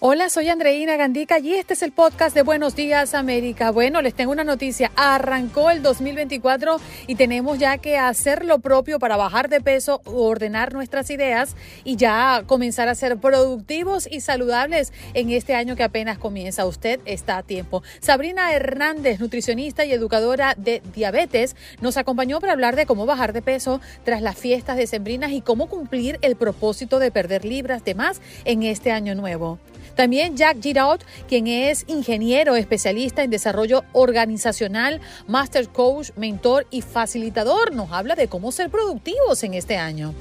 Hola, soy Andreina Gandica y este es el podcast de Buenos Días América. Bueno, les tengo una noticia. Arrancó el 2024 y tenemos ya que hacer lo propio para bajar de peso, ordenar nuestras ideas y ya comenzar a ser productivos y saludables en este año que apenas comienza. Usted está a tiempo. Sabrina Hernández, nutricionista y educadora de diabetes, nos acompañó para hablar de cómo bajar de peso tras las fiestas decembrinas y cómo cumplir el propósito de perder libras de más en este año nuevo. También Jack Giraud, quien es ingeniero especialista en desarrollo organizacional, master coach, mentor y facilitador, nos habla de cómo ser productivos en este año.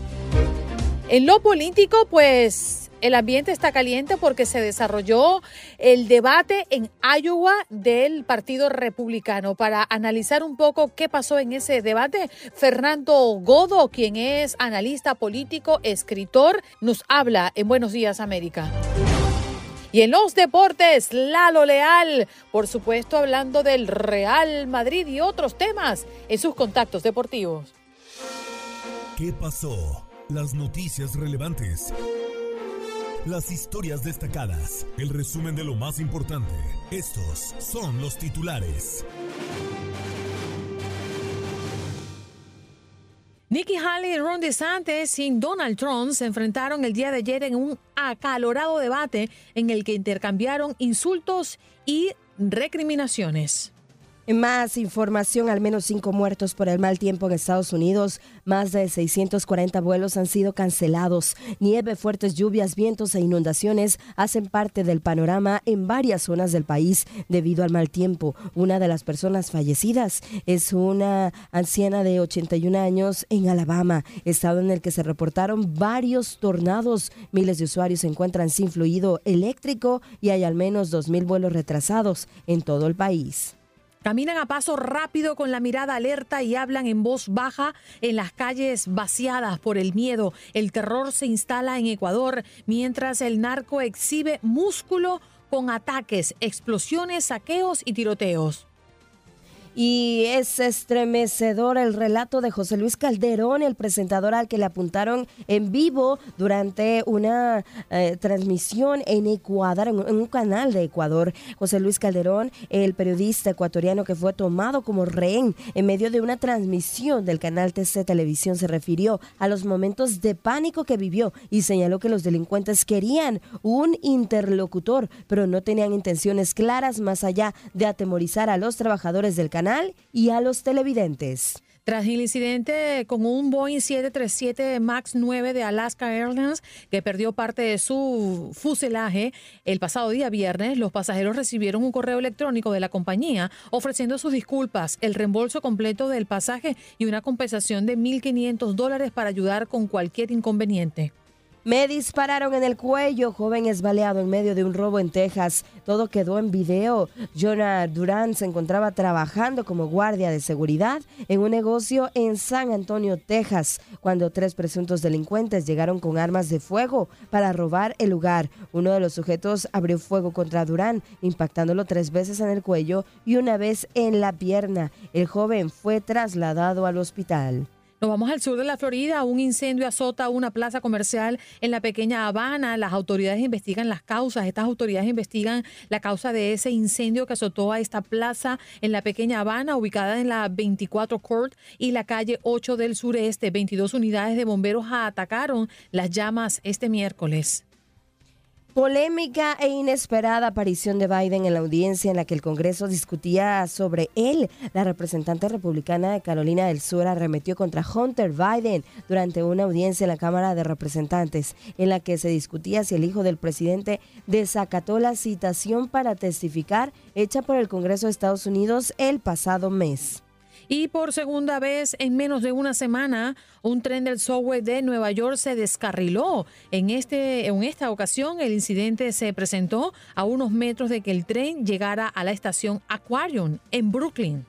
En lo político, pues el ambiente está caliente porque se desarrolló el debate en Iowa del Partido Republicano. Para analizar un poco qué pasó en ese debate, Fernando Godo, quien es analista político, escritor, nos habla en Buenos Días América. Y en los deportes, Lalo Leal, por supuesto hablando del Real Madrid y otros temas en sus contactos deportivos. ¿Qué pasó? Las noticias relevantes. Las historias destacadas. El resumen de lo más importante. Estos son los titulares. Nikki Haley y Ron DeSantis sin Donald Trump se enfrentaron el día de ayer en un acalorado debate en el que intercambiaron insultos y recriminaciones. Más información, al menos cinco muertos por el mal tiempo en Estados Unidos. Más de 640 vuelos han sido cancelados. Nieve, fuertes lluvias, vientos e inundaciones hacen parte del panorama en varias zonas del país debido al mal tiempo. Una de las personas fallecidas es una anciana de 81 años en Alabama, estado en el que se reportaron varios tornados. Miles de usuarios se encuentran sin fluido eléctrico y hay al menos 2.000 vuelos retrasados en todo el país. Caminan a paso rápido con la mirada alerta y hablan en voz baja en las calles vaciadas por el miedo. El terror se instala en Ecuador mientras el narco exhibe músculo con ataques, explosiones, saqueos y tiroteos. Y es estremecedor el relato de José Luis Calderón, el presentador al que le apuntaron en vivo durante una eh, transmisión en Ecuador, en, un canal de Ecuador. José Luis Calderón, el periodista ecuatoriano que fue tomado como rehén en medio de una transmisión del canal TC Televisión, se refirió a los momentos de pánico que vivió y señaló que los delincuentes querían un interlocutor, pero no tenían intenciones claras más allá de atemorizar a los trabajadores del canal y a los televidentes. Tras el incidente con un Boeing 737 MAX 9 de Alaska Airlines que perdió parte de su fuselaje el pasado día viernes, los pasajeros recibieron un correo electrónico de la compañía ofreciendo sus disculpas, el reembolso completo del pasaje y una compensación de 1.500 dólares para ayudar con cualquier inconveniente. Me dispararon en el cuello, joven es baleado en medio de un robo en Texas. Todo quedó en video. Jonah Durán se encontraba trabajando como guardia de seguridad en un negocio en San Antonio, Texas, cuando tres presuntos delincuentes llegaron con armas de fuego para robar el lugar. Uno de los sujetos abrió fuego contra Durán, impactándolo tres veces en el cuello y una vez en la pierna. El joven fue trasladado al hospital. Nos vamos al sur de la Florida. Un incendio azota una plaza comercial en la pequeña Habana. Las autoridades investigan las causas. Estas autoridades investigan la causa de ese incendio que azotó a esta plaza en la pequeña Habana, ubicada en la 24 Court y la calle 8 del sureste. 22 unidades de bomberos atacaron las llamas este miércoles. Polémica e inesperada aparición de Biden en la audiencia en la que el Congreso discutía sobre él. La representante republicana de Carolina del Sur arremetió contra Hunter Biden durante una audiencia en la Cámara de Representantes en la que se discutía si el hijo del presidente desacató la citación para testificar hecha por el Congreso de Estados Unidos el pasado mes. Y por segunda vez en menos de una semana, un tren del subway de Nueva York se descarriló. En, este, en esta ocasión, el incidente se presentó a unos metros de que el tren llegara a la estación Aquarium en Brooklyn.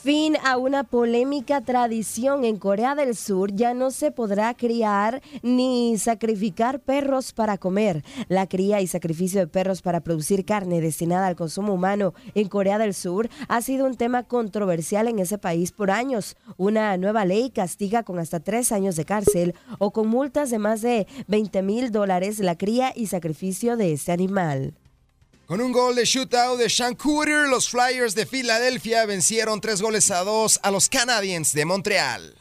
Fin a una polémica tradición en Corea del Sur, ya no se podrá criar ni sacrificar perros para comer. La cría y sacrificio de perros para producir carne destinada al consumo humano en Corea del Sur ha sido un tema controversial en ese país por años. Una nueva ley castiga con hasta tres años de cárcel o con multas de más de 20 mil dólares la cría y sacrificio de este animal. Con un gol de shootout de Sean Cooter, los Flyers de Filadelfia vencieron tres goles a dos a los Canadiens de Montreal.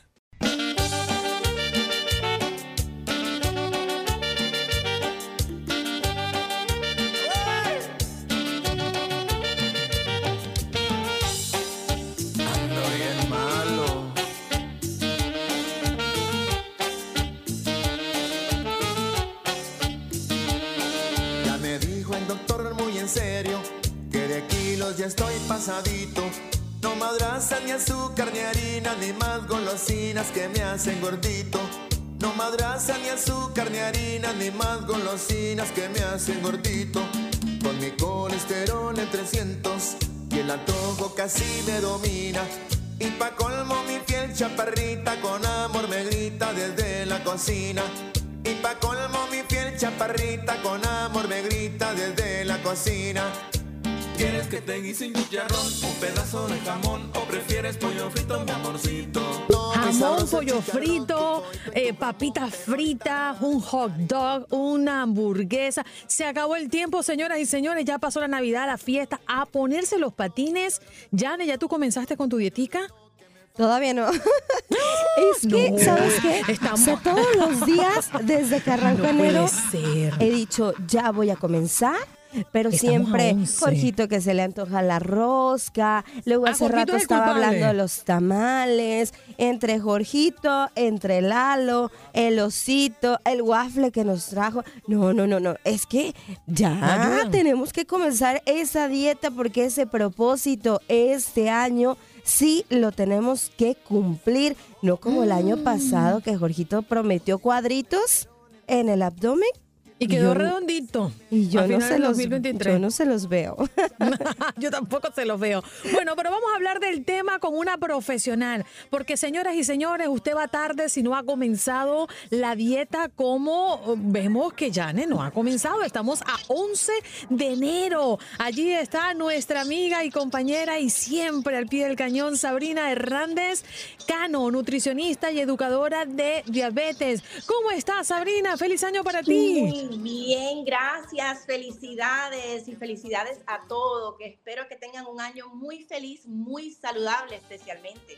No madraza ni azúcar ni harina ni más golosinas que me hacen gordito. No madraza ni azúcar ni harina ni más golosinas que me hacen gordito. Con mi colesterol en 300 y el antojo casi me domina. Y pa' colmo mi piel chaparrita con amor me grita desde la cocina. Y pa' colmo mi piel chaparrita con amor me grita desde la cocina. ¿Quieres que te guise un chicharrón, un pedazo de jamón o prefieres pollo frito, mi amorcito? Jamón, pollo frito, eh, papitas fritas, un hot dog, una hamburguesa. Se acabó el tiempo, señoras y señores. Ya pasó la Navidad, la fiesta. A ponerse los patines. Jane, ¿ya tú comenzaste con tu dietica? Todavía no. es que, ¿sabes qué? Estamos... todos los días, desde que arrancó No enero, ser. he dicho, ya voy a comenzar. Pero Estamos siempre, 11. Jorgito que se le antoja la rosca. Luego Ah, hace Jorgito rato es el estaba culpable. hablando de los tamales. Entre Jorgito, entre Lalo, el osito, el waffle que nos trajo. No, no, no, no. Es que ya tenemos que comenzar esa dieta porque ese propósito este año sí lo tenemos que cumplir. No como el Mm. año pasado que Jorgito prometió cuadritos en el abdomen. Y quedó yo- redondito. Y yo a no, final se del los, 2023. yo no se los veo. Yo tampoco se los veo. Bueno, pero vamos a hablar del tema con una profesional, porque señoras y señores, usted va tarde si no ha comenzado la dieta como eh, vemos que Jane no ha comenzado. Estamos a 11 de enero. Allí está nuestra amiga y compañera y siempre al pie del cañón, Sabrina Hernández Cano, nutricionista y educadora de diabetes. ¿Cómo estás, Sabrina? Feliz año para ti. Bien, gracias, felicidades y felicidades a todos, que espero que tengan un año muy feliz, muy saludable especialmente.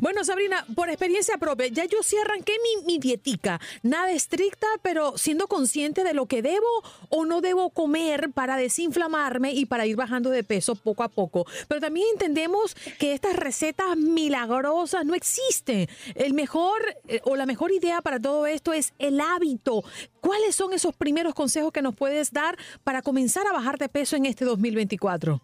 Bueno, Sabrina, por experiencia propia, ya yo sí arranqué mi, mi dietica. Nada estricta, pero siendo consciente de lo que debo o no debo comer para desinflamarme y para ir bajando de peso poco a poco. Pero también entendemos que estas recetas milagrosas no existen. El mejor eh, o la mejor idea para todo esto es el hábito. ¿Cuáles son esos primeros consejos que nos puedes dar para comenzar a bajar de peso en este 2024?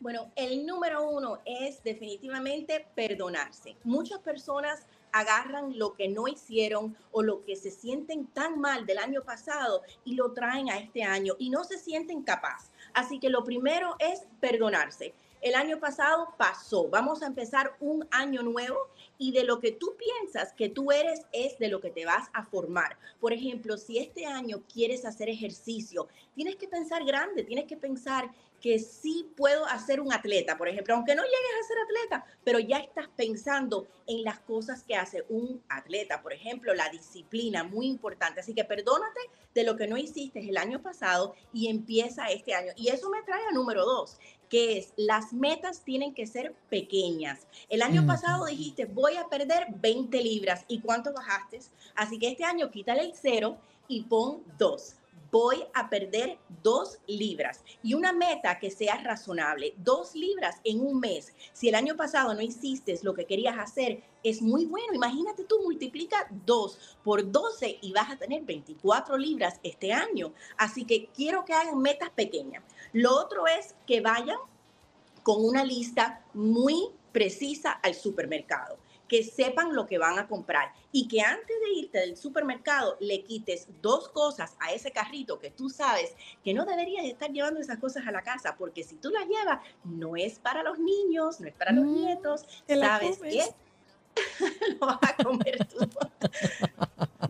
Bueno, el número uno es definitivamente perdonarse. Muchas personas agarran lo que no hicieron o lo que se sienten tan mal del año pasado y lo traen a este año y no se sienten capaz. Así que lo primero es perdonarse. El año pasado pasó, vamos a empezar un año nuevo y de lo que tú piensas que tú eres es de lo que te vas a formar. Por ejemplo, si este año quieres hacer ejercicio, tienes que pensar grande, tienes que pensar que sí puedo hacer un atleta, por ejemplo, aunque no llegues a ser atleta, pero ya estás pensando en las cosas que hace un atleta, por ejemplo, la disciplina, muy importante. Así que perdónate de lo que no hiciste el año pasado y empieza este año. Y eso me trae a número dos, que es las metas tienen que ser pequeñas. El año pasado dijiste, voy a perder 20 libras. ¿Y cuánto bajaste? Así que este año quítale el cero y pon dos voy a perder dos libras y una meta que sea razonable, dos libras en un mes. Si el año pasado no hiciste lo que querías hacer, es muy bueno. Imagínate tú multiplica dos por 12 y vas a tener 24 libras este año. Así que quiero que hagan metas pequeñas. Lo otro es que vayan con una lista muy precisa al supermercado que sepan lo que van a comprar y que antes de irte del supermercado le quites dos cosas a ese carrito que tú sabes que no deberías estar llevando esas cosas a la casa, porque si tú las llevas, no es para los niños, no es para los mm, nietos, ¿sabes qué? lo vas a comer tú.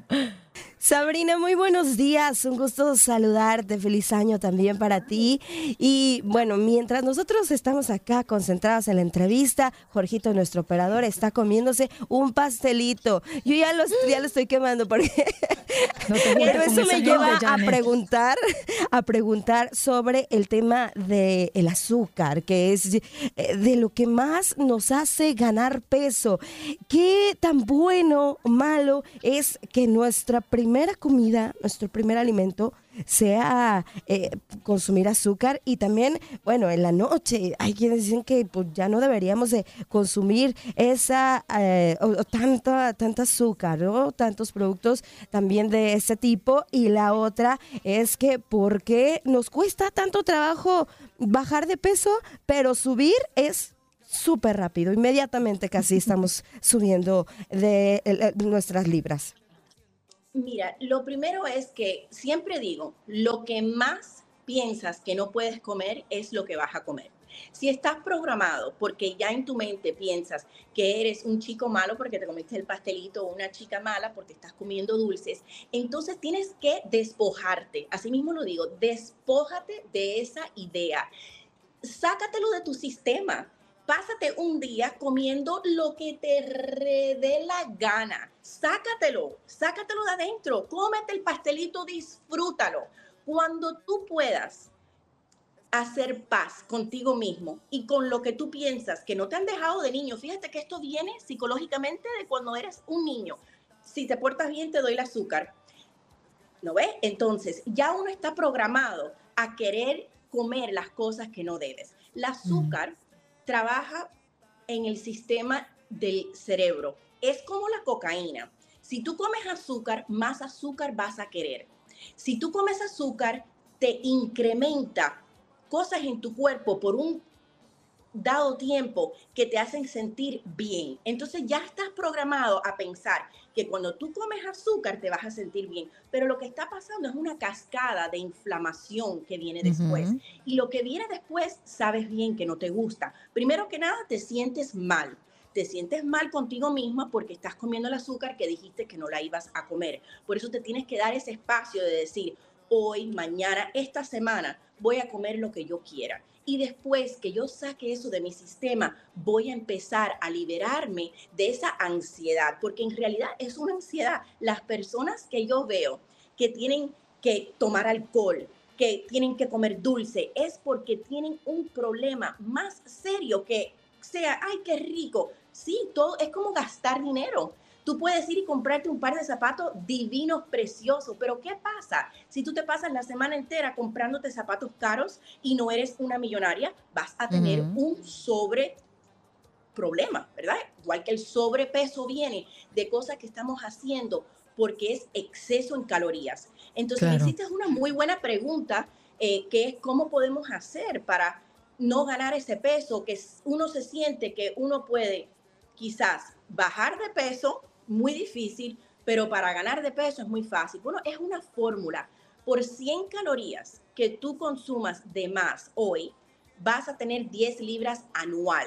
Sabrina, muy buenos días. Un gusto saludarte. Feliz año también para ti. Y bueno, mientras nosotros estamos acá concentrados en la entrevista, Jorgito, nuestro operador, está comiéndose un pastelito. Yo ya lo, ya estoy quemando porque Pero eso me lleva a preguntar, a preguntar sobre el tema del el azúcar, que es eh, de lo que más nos hace ganar peso. ¿Qué tan bueno o malo es que nuestra primera comida, nuestro primer alimento, sea eh, consumir azúcar y también, bueno, en la noche hay quienes dicen que pues, ya no deberíamos de consumir esa eh, o, tanta, tanta azúcar, ¿no? Tantos productos también de ese tipo y la otra es que ¿por qué nos cuesta tanto trabajo bajar de peso, pero subir es súper rápido, inmediatamente casi estamos subiendo de nuestras libras. Mira, lo primero es que siempre digo, lo que más piensas que no puedes comer es lo que vas a comer. Si estás programado porque ya en tu mente piensas que eres un chico malo porque te comiste el pastelito o una chica mala porque estás comiendo dulces, entonces tienes que despojarte. Así mismo lo digo, despójate de esa idea. Sácatelo de tu sistema pásate un día comiendo lo que te dé la gana. Sácatelo, sácatelo de adentro, cómete el pastelito, disfrútalo. Cuando tú puedas hacer paz contigo mismo y con lo que tú piensas que no te han dejado de niño, fíjate que esto viene psicológicamente de cuando eres un niño. Si te portas bien, te doy el azúcar. ¿No ves? Entonces, ya uno está programado a querer comer las cosas que no debes. El azúcar trabaja en el sistema del cerebro. Es como la cocaína. Si tú comes azúcar, más azúcar vas a querer. Si tú comes azúcar, te incrementa cosas en tu cuerpo por un dado tiempo que te hacen sentir bien. Entonces ya estás programado a pensar que cuando tú comes azúcar te vas a sentir bien, pero lo que está pasando es una cascada de inflamación que viene después. Y lo que viene después, sabes bien que no te gusta. Primero que nada, te sientes mal. Te sientes mal contigo misma porque estás comiendo el azúcar que dijiste que no la ibas a comer. Por eso te tienes que dar ese espacio de decir, hoy, mañana, esta semana, voy a comer lo que yo quiera y después que yo saque eso de mi sistema, voy a empezar a liberarme de esa ansiedad, porque en realidad es una ansiedad. Las personas que yo veo que tienen que tomar alcohol, que tienen que comer dulce, es porque tienen un problema más serio que sea, ay, qué rico. Sí, todo es como gastar dinero. Tú puedes ir y comprarte un par de zapatos divinos, preciosos, pero ¿qué pasa? Si tú te pasas la semana entera comprándote zapatos caros y no eres una millonaria, vas a tener un sobre problema, ¿verdad? Igual que el sobrepeso viene de cosas que estamos haciendo porque es exceso en calorías. Entonces, claro. una muy buena pregunta, eh, que es cómo podemos hacer para no ganar ese peso, que uno se siente que uno puede quizás bajar de peso, muy difícil, pero para ganar de peso es muy fácil. Bueno, es una fórmula. Por 100 calorías que tú consumas de más hoy, vas a tener 10 libras anual,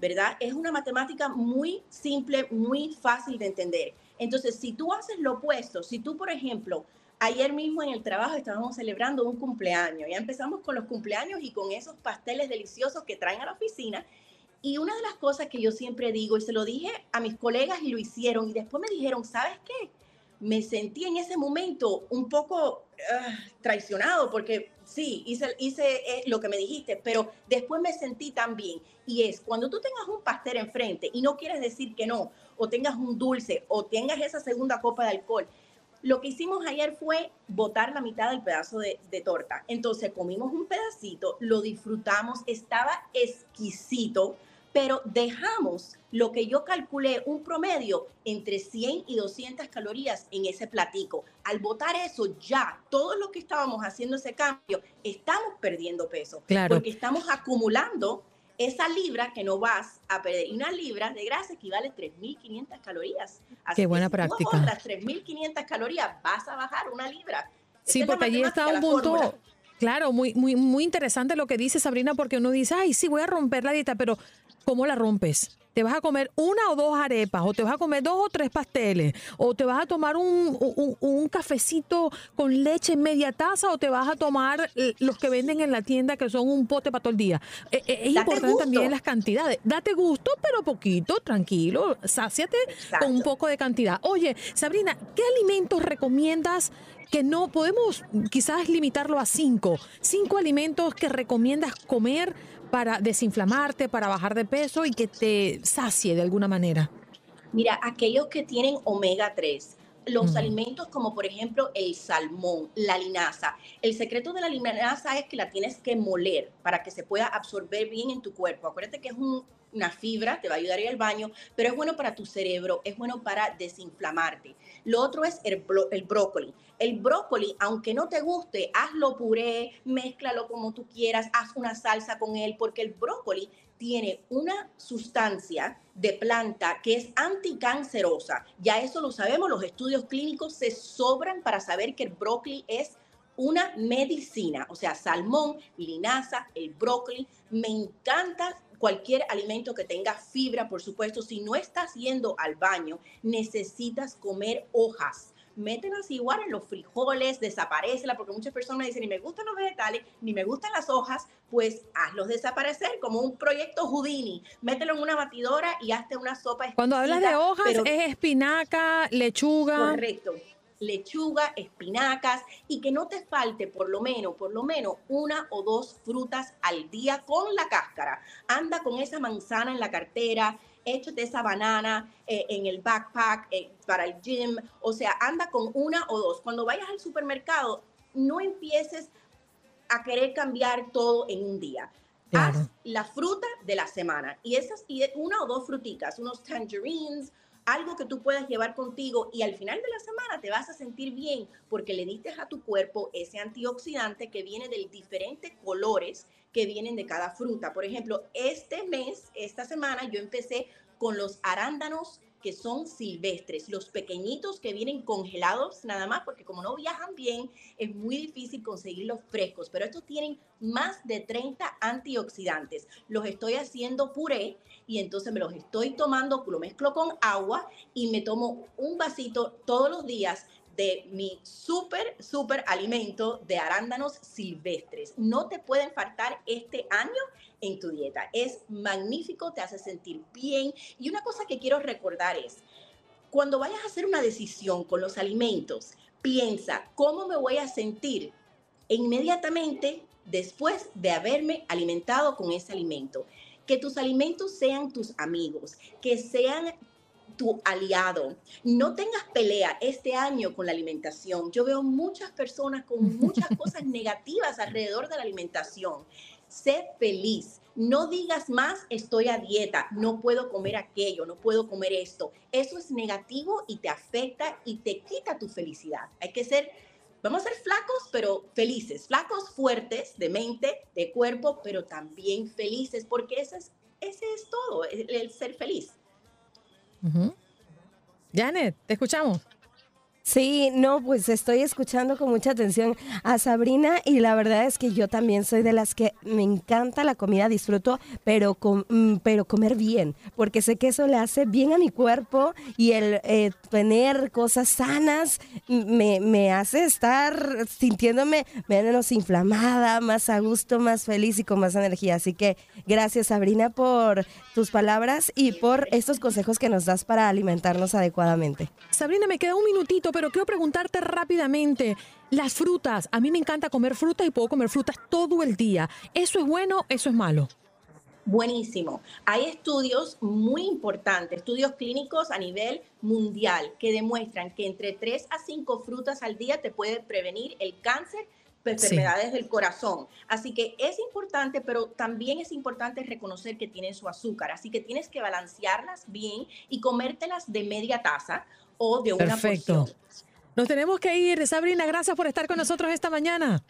¿verdad? Es una matemática muy simple, muy fácil de entender. Entonces, si tú haces lo opuesto, si tú, por ejemplo, ayer mismo en el trabajo estábamos celebrando un cumpleaños, ya empezamos con los cumpleaños y con esos pasteles deliciosos que traen a la oficina. Y una de las cosas que yo siempre digo, y se lo dije a mis colegas y lo hicieron, y después me dijeron, ¿sabes qué? Me sentí en ese momento un poco ah, traicionado porque sí, hice, hice eh, lo que me dijiste, pero después me sentí tan bien. Y es cuando tú tengas un pastel enfrente y no quieres decir que no, o tengas un dulce, o tengas esa segunda copa de alcohol, lo que hicimos ayer fue botar la mitad del pedazo de, de, torta. Entonces comimos un pedacito, lo disfrutamos, estaba exquisito, pero dejamos lo que yo calculé, un promedio entre 100 y 200 calorías en ese platico. Al botar eso, ya todos los que estábamos haciendo ese cambio, estamos perdiendo peso. Claro. Porque estamos acumulando esa libra que no vas a perder. Y una libra de grasa equivale a 3.500 calorías. Así Qué buena que si práctica. Ahorras 3.500 calorías, vas a bajar una libra. Sí, porque allí está un punto, claro, muy, muy, muy interesante lo que dice Sabrina, porque uno dice, ay, sí, voy a romper la dieta, pero ¿cómo la rompes? ¿Te vas a comer una o dos arepas? ¿O te vas a comer dos o tres pasteles? ¿O te vas a tomar un, un- un cafecito con leche en media taza? ¿O te vas a tomar los que venden en la tienda que son un pote para todo el día? Eh, eh, es importante gusto. también las cantidades. Date gusto, pero poquito, tranquilo, sáciate con un poco de cantidad. Oye, Sabrina, ¿qué alimentos recomiendas que no podemos quizás limitarlo a cinco? Cinco alimentos que recomiendas comer para desinflamarte, para bajar de peso y que te sacie de alguna manera. Mira, aquellos que tienen omega 3, los Mm. alimentos como por ejemplo el salmón, la linaza. El secreto de la linaza es que la tienes que moler para que se pueda absorber bien en tu cuerpo. Acuérdate que es un- una fibra, te va a ayudar a ir al baño, pero es bueno para tu cerebro, es bueno para desinflamarte. Lo otro es el, el brócoli. El brócoli, aunque no te guste, hazlo puré, mézclalo como tú quieras, haz una salsa con él, porque el brócoli tiene una sustancia de planta que es anticancerosa. Ya eso lo sabemos, los estudios clínicos se sobran para saber que el brócoli es una medicina, o sea, salmón, linaza, el brócoli. Me encanta cualquier alimento que tenga fibra, por supuesto. Si no estás yendo al baño, necesitas comer hojas. Mételas igual en los frijoles, desaparecela, porque muchas personas dicen, ni me gustan los vegetales, ni me gustan las hojas, pues hazlos desaparecer como un proyecto Houdini. Mételo en una batidora y hazte una sopa Cuando hablas de exquisita, hojas, pero- es espinaca, lechuga. Correcto. Lechuga, espinacas y que no te falte por lo menos, por lo menos una o dos frutas al día con la cáscara. Anda con esa manzana en la cartera, échate esa banana eh, en el backpack eh, para el gym, o sea, anda con una o dos. Cuando vayas al supermercado, no empieces a querer cambiar todo en un día. Claro. Haz la fruta de la semana y esas y una o dos fruticas, unos tangerines, algo que tú puedas llevar contigo y al final de la semana te vas a sentir bien porque le diste a tu cuerpo ese antioxidante que viene de diferentes colores que vienen de cada fruta. Por ejemplo, este mes, esta semana, yo empecé con los arándanos que son silvestres, los pequeñitos que vienen congelados nada más, porque como no viajan bien, es muy difícil conseguirlos frescos, pero estos tienen más de 30 antioxidantes. Los estoy haciendo puré y entonces me los estoy tomando, lo mezclo con agua y me tomo un vasito todos los días de mi súper, súper alimento de arándanos silvestres. No te pueden faltar este año en tu dieta. Es magnífico, te hace sentir bien. Y una cosa que quiero recordar es, cuando vayas a hacer una decisión con los alimentos, piensa, ¿cómo me voy a sentir inmediatamente después de haberme alimentado con ese alimento? Que tus alimentos sean tus amigos, que sean tu aliado. No tengas pelea este año con la alimentación. Yo veo muchas personas con muchas cosas negativas alrededor de la alimentación. Sé feliz. No digas más, estoy a dieta, no puedo comer aquello, no puedo comer esto. Eso es negativo y te afecta y te quita tu felicidad. Hay que ser, vamos a ser flacos, pero felices. Flacos fuertes de mente, de cuerpo, pero también felices, porque ese es, ese es todo, el, el ser feliz. Ujú. Janet, te escuchamos. Sí, no, pues estoy escuchando con mucha atención a Sabrina y la verdad es que yo también soy de las que me encanta la comida, disfruto, pero, mm, pero comer bien, porque sé que eso le hace bien a mi cuerpo y el eh, tener cosas sanas me, me, hace estar sintiéndome menos inflamada, más a gusto, más feliz y con más energía. Así que gracias Sabrina por tus palabras y por estos consejos que nos das para alimentarnos adecuadamente. Sabrina, me queda un minutito pero quiero preguntarte rápidamente, las frutas, a mí me encanta comer frutas y puedo comer frutas todo el día. ¿Eso es bueno? ¿Eso es malo? Buenísimo. Hay estudios muy importantes, estudios clínicos a nivel mundial que demuestran que entre 3 a 5 frutas al día te puede prevenir el cáncer enfermedades del corazón. Así que es importante, pero también es importante reconocer que tienen su azúcar. Así que tienes que balancearlas bien y comértelas de media taza o de una Perfecto. Nos tenemos que ir. Sabrina, gracias por estar con nosotros esta mañana.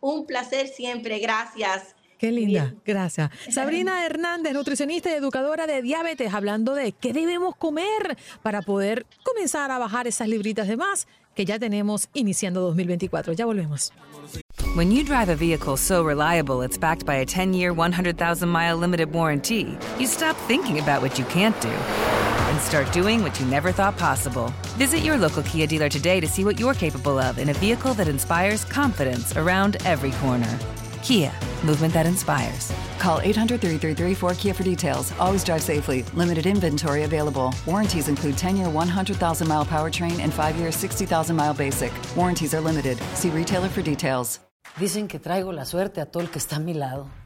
Un placer siempre, gracias. Qué linda, gracias. Sabrina Hernández, nutricionista y educadora de diabetes, hablando de qué debemos comer para poder comenzar a bajar esas libritas de más que ya tenemos iniciando 2024. Ya volvemos. When you drive a vehicle so reliable it's backed by a 10-year, 100,000-mile limited warranty, you stop thinking about what you can't do and start doing what you never thought possible. Visit your local Kia dealer today to see what you're capable of in a vehicle that inspires confidence around every corner. Kia, movement that inspires. Call 800 333 4KIA for details. Always drive safely. Limited inventory available. Warranties include 10 year 100,000 mile powertrain and 5 year 60,000 mile basic. Warranties are limited. See retailer for details. Dicen que traigo la suerte a todo el que está a mi lado.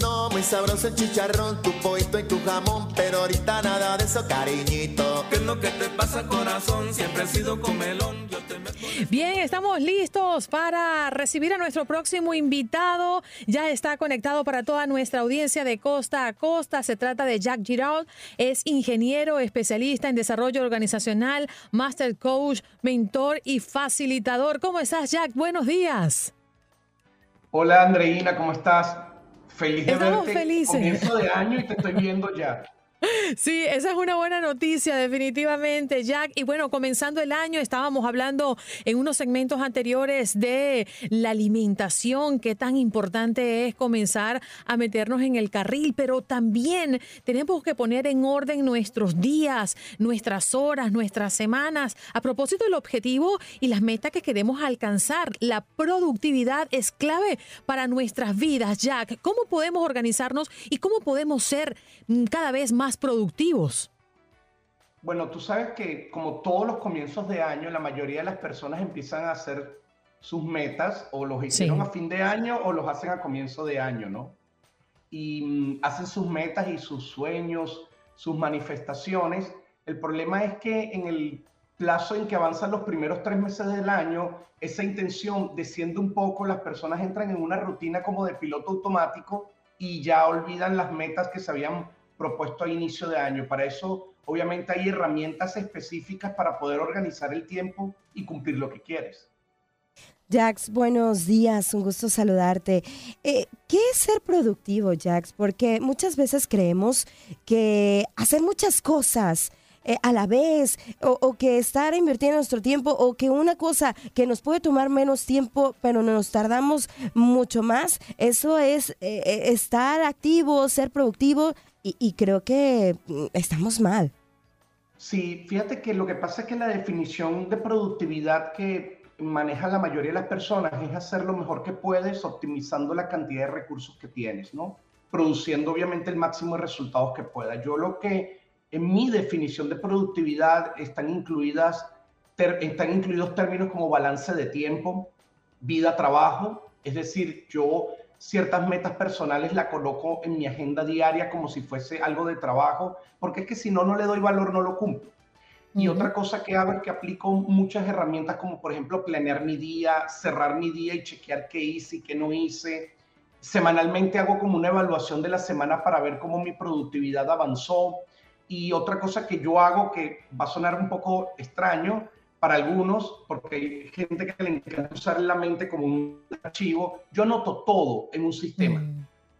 No, muy sabroso el chicharrón, tu poito y tu jamón, pero ahorita nada de eso, cariñito. ¿Qué es lo que te pasa, corazón? Siempre he sido comelón. Yo te Bien, estamos listos para recibir a nuestro próximo invitado. Ya está conectado para toda nuestra audiencia de costa a costa. Se trata de Jack Giraud. Es ingeniero, especialista en desarrollo organizacional, master coach, mentor y facilitador. ¿Cómo estás, Jack? Buenos días. Hola, Andreina, ¿cómo estás? Feliz de Estamos verte. felices. Comienzo de año y te estoy viendo ya. Sí, esa es una buena noticia, definitivamente, Jack. Y bueno, comenzando el año, estábamos hablando en unos segmentos anteriores de la alimentación, qué tan importante es comenzar a meternos en el carril, pero también tenemos que poner en orden nuestros días, nuestras horas, nuestras semanas, a propósito del objetivo y las metas que queremos alcanzar. La productividad es clave para nuestras vidas, Jack. ¿Cómo podemos organizarnos y cómo podemos ser cada vez más productivos? Bueno, tú sabes que como todos los comienzos de año, la mayoría de las personas empiezan a hacer sus metas o los hicieron a fin de año o los hacen a comienzo de año, ¿no? Y mm, hacen sus metas y sus sueños, sus manifestaciones. El problema es que en el plazo en que avanzan los primeros tres meses del año, esa intención desciende un poco, las personas entran en una rutina como de piloto automático y ya olvidan las metas que se habían propuesto a inicio de año. Para eso, obviamente, hay herramientas específicas para poder organizar el tiempo y cumplir lo que quieres. Jax, buenos días, un gusto saludarte. Eh, ¿Qué es ser productivo, Jax? Porque muchas veces creemos que hacer muchas cosas eh, a la vez o, o, que estar invirtiendo nuestro tiempo o que una cosa que nos puede tomar menos tiempo pero nos tardamos mucho más, eso es eh, estar activo, ser productivo y, y creo que mm, estamos mal. Sí, fíjate que lo que pasa es que la definición de productividad que maneja la mayoría de las personas es hacer lo mejor que puedes optimizando la cantidad de recursos que tienes, ¿no? Produciendo obviamente el máximo de resultados que pueda. Yo lo que en mi definición de productividad están incluidas ter, están incluidos términos como balance de tiempo, vida, trabajo, es decir, yo ciertas metas personales la coloco en mi agenda diaria como si fuese algo de trabajo, porque es que si no, no le doy valor, no lo cumplo. Y otra cosa que hago es que aplico muchas herramientas como por ejemplo planear mi día, cerrar mi día y chequear qué hice y qué no hice. Semanalmente hago como una evaluación de la semana para ver cómo mi productividad avanzó. Y otra cosa que yo hago que va a sonar un poco extraño para algunos, porque hay gente que le encanta usar la mente como un archivo, yo anoto todo en un sistema.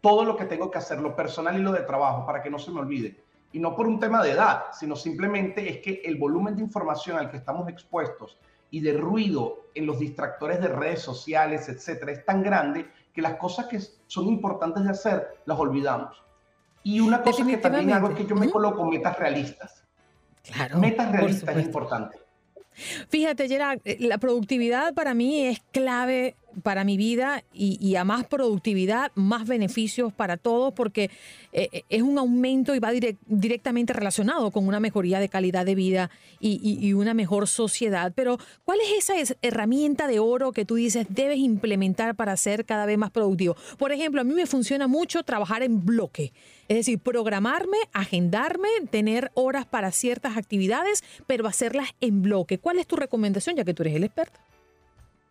Todo lo que tengo que hacer, lo personal y lo de trabajo, para que no se me olvide y no por un tema de edad, sino simplemente es que el volumen de información al que estamos expuestos y de ruido en los distractores de redes sociales, etcétera, es tan grande que las cosas que son importantes de hacer las olvidamos. Y una cosa que también hago es que yo me coloco metas realistas. Claro. Metas realistas es importante. Fíjate, Gerard, eh, la productividad para mí es clave para mi vida y, a más productividad, más beneficios para todos, porque eh, eh, es un aumento y va directamente relacionado con una mejoría de calidad de vida y, una mejor sociedad. Pero, ¿cuál es esa herramienta de oro que tú dices debes implementar para ser cada vez más productivo? Por ejemplo, a mí me funciona mucho trabajar en bloque, es decir, programarme, agendarme, tener horas para ciertas actividades, pero hacerlas en bloque. ¿Cuál es tu recomendación, ya que tú eres el experto?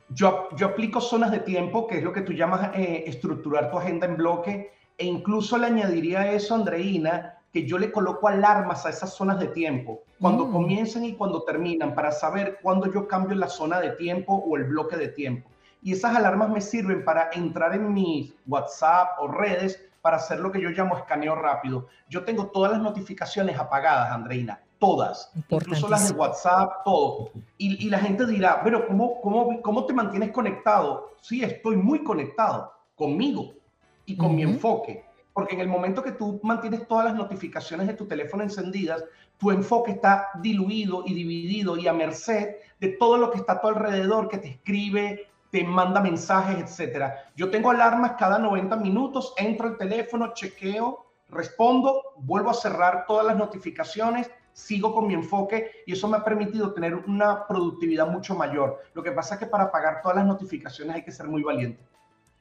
Yo, yo aplico zonas de tiempo, que es lo que tú llamas eh, estructurar tu agenda en bloque, e incluso le añadiría a eso, Andreina, que yo le coloco alarmas a esas zonas de tiempo, cuando mm. comienzan y cuando terminan, para saber cuándo yo cambio la zona de tiempo o el bloque de tiempo. Y esas alarmas me sirven para entrar en mis WhatsApp o redes para hacer lo que yo llamo escaneo rápido. Yo tengo todas las notificaciones apagadas, Andreina todas, incluso las de WhatsApp, todo. Y, la gente dirá, pero ¿cómo, cómo, ¿cómo te mantienes conectado? Sí, estoy muy conectado conmigo y con mi enfoque. Porque en el momento que tú mantienes todas las notificaciones de tu teléfono encendidas, tu enfoque está diluido y dividido y a merced de todo lo que está a tu alrededor, que te escribe, te manda mensajes, etcétera. Yo tengo alarmas cada 90 minutos, entro al teléfono, chequeo, respondo, vuelvo a cerrar todas las notificaciones sigo con mi enfoque y eso me ha permitido tener una productividad mucho mayor. Lo que pasa es que para apagar todas las notificaciones hay que ser muy valiente.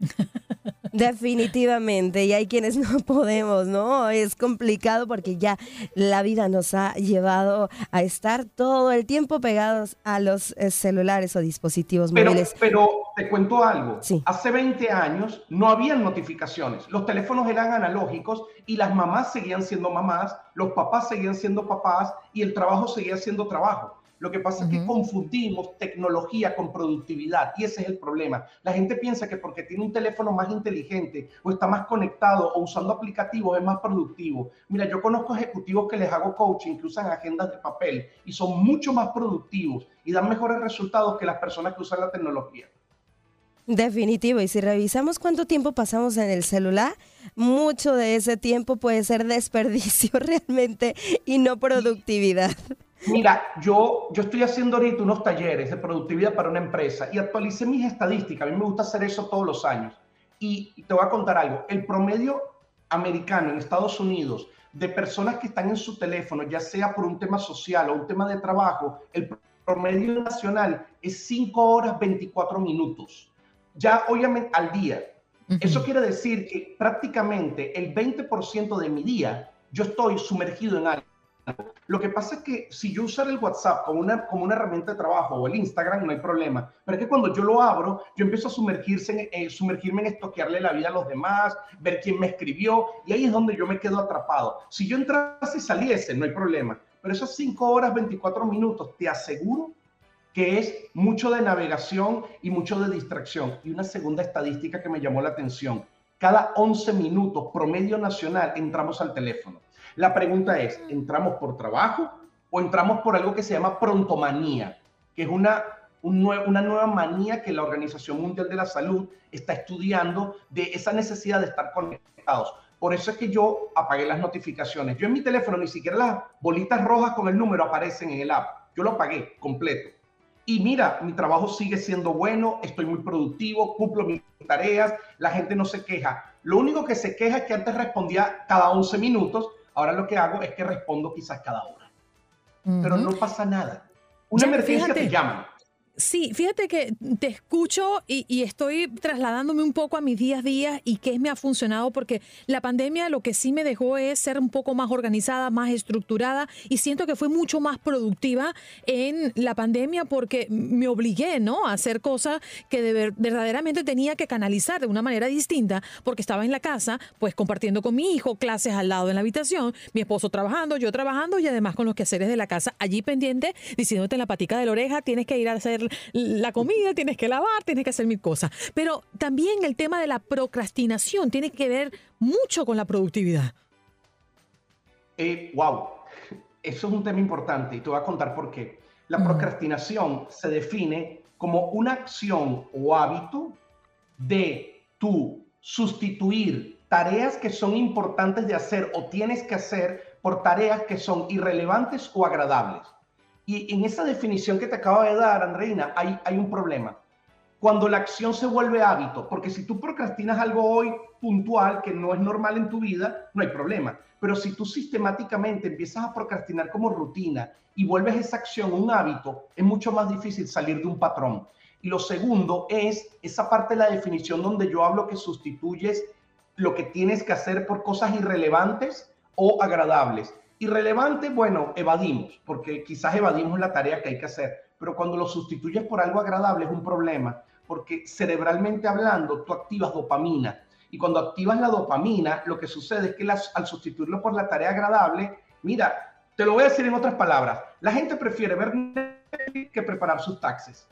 Definitivamente, y hay quienes no podemos, ¿no? Es complicado porque ya la vida nos ha llevado a estar todo el tiempo pegados a los eh, celulares o dispositivos móviles. Pero te cuento algo. Hace 20 años no habían notificaciones. Los teléfonos eran analógicos y las mamás seguían siendo mamás, los papás seguían siendo papás y el trabajo seguía siendo trabajo. Lo que pasa es que confundimos tecnología con productividad y ese es el problema. La gente piensa que porque tiene un teléfono más inteligente o está más conectado o usando aplicativos es más productivo. Mira, yo conozco ejecutivos que les hago coaching, que usan agendas de papel y son mucho más productivos y dan mejores resultados que las personas que usan la tecnología. Definitivo, y si revisamos cuánto tiempo pasamos en el celular, mucho de ese tiempo puede ser desperdicio realmente y no productividad. Mira, yo, yo estoy haciendo ahorita unos talleres de productividad para una empresa y actualicé mis estadísticas. A mí me gusta hacer eso todos los años. Y te voy a contar algo. El promedio americano en Estados Unidos de personas que están en su teléfono, ya sea por un tema social o un tema de trabajo, el promedio nacional es 5 horas 24 minutos. Ya obviamente al día. Eso quiere decir que prácticamente el 20% de mi día yo estoy sumergido en algo lo que pasa es que si yo usara el WhatsApp como una, como una herramienta de trabajo o el Instagram, no hay problema. Pero es que cuando yo lo abro, yo empiezo a sumergirse en, eh, sumergirme en estoquearle la vida a los demás, ver quién me escribió, y ahí es donde yo me quedo atrapado. Si yo entrase y saliese, no hay problema. Pero esas 5 horas, 24 minutos, te aseguro que es mucho de navegación y mucho de distracción. Y una segunda estadística que me llamó la atención. Cada 11 minutos, promedio nacional, entramos al teléfono. La pregunta es, ¿entramos por trabajo o entramos por algo que se llama prontomanía, que es una, una nueva manía que la Organización Mundial de la Salud está estudiando de esa necesidad de estar conectados? Por eso es que yo apagué las notificaciones. Yo en mi teléfono ni siquiera las bolitas rojas con el número aparecen en el app. Yo lo apagué completo. Y mira, mi trabajo sigue siendo bueno, estoy muy productivo, cumplo mis tareas, la gente no se queja. Lo único que se queja es que antes respondía cada 11 minutos Ahora lo que hago es que respondo quizás cada hora. Pero no pasa nada. Una emergencia te llama. Sí, fíjate que te escucho y, estoy trasladándome un poco a mis días a día y qué me ha funcionado porque la pandemia lo que sí me dejó es ser un poco más organizada, más estructurada y siento que fue mucho más productiva en la pandemia porque me obligué, ¿no? A hacer cosas que de verdaderamente tenía que canalizar de una manera distinta porque estaba en la casa, pues compartiendo con mi hijo, clases al lado en la habitación, mi esposo trabajando, yo trabajando y además con los quehaceres de la casa allí pendiente, diciéndote en la patica de la oreja, tienes que ir a hacer la comida, tienes que lavar, tienes que hacer mil cosas. Pero también el tema de la procrastinación tiene que ver mucho con la productividad. Eh, wow, eso es un tema importante y te voy a contar por qué. La procrastinación se define como una acción o hábito de tú sustituir tareas que son importantes de hacer o tienes que hacer por tareas que son irrelevantes o agradables. Y en esa definición que te acabo de dar, Andreina, hay, hay un problema. Cuando la acción se vuelve hábito, porque si tú procrastinas algo hoy puntual que no es normal en tu vida, no hay problema. Pero si tú sistemáticamente empiezas a procrastinar como rutina y vuelves esa acción un hábito, es mucho más difícil salir de un patrón. Y lo segundo es esa parte de la definición donde yo hablo que sustituyes lo que tienes que hacer por cosas irrelevantes o agradables. Irrelevante, bueno, evadimos, porque quizás evadimos la tarea que hay que hacer, pero cuando lo sustituyes por algo agradable es un problema, porque cerebralmente hablando, tú activas dopamina. Y cuando activas la dopamina, lo que sucede es que al sustituirlo por la tarea agradable, mira, te lo voy a decir en otras palabras, la gente prefiere ver Netflix que preparar sus taxes.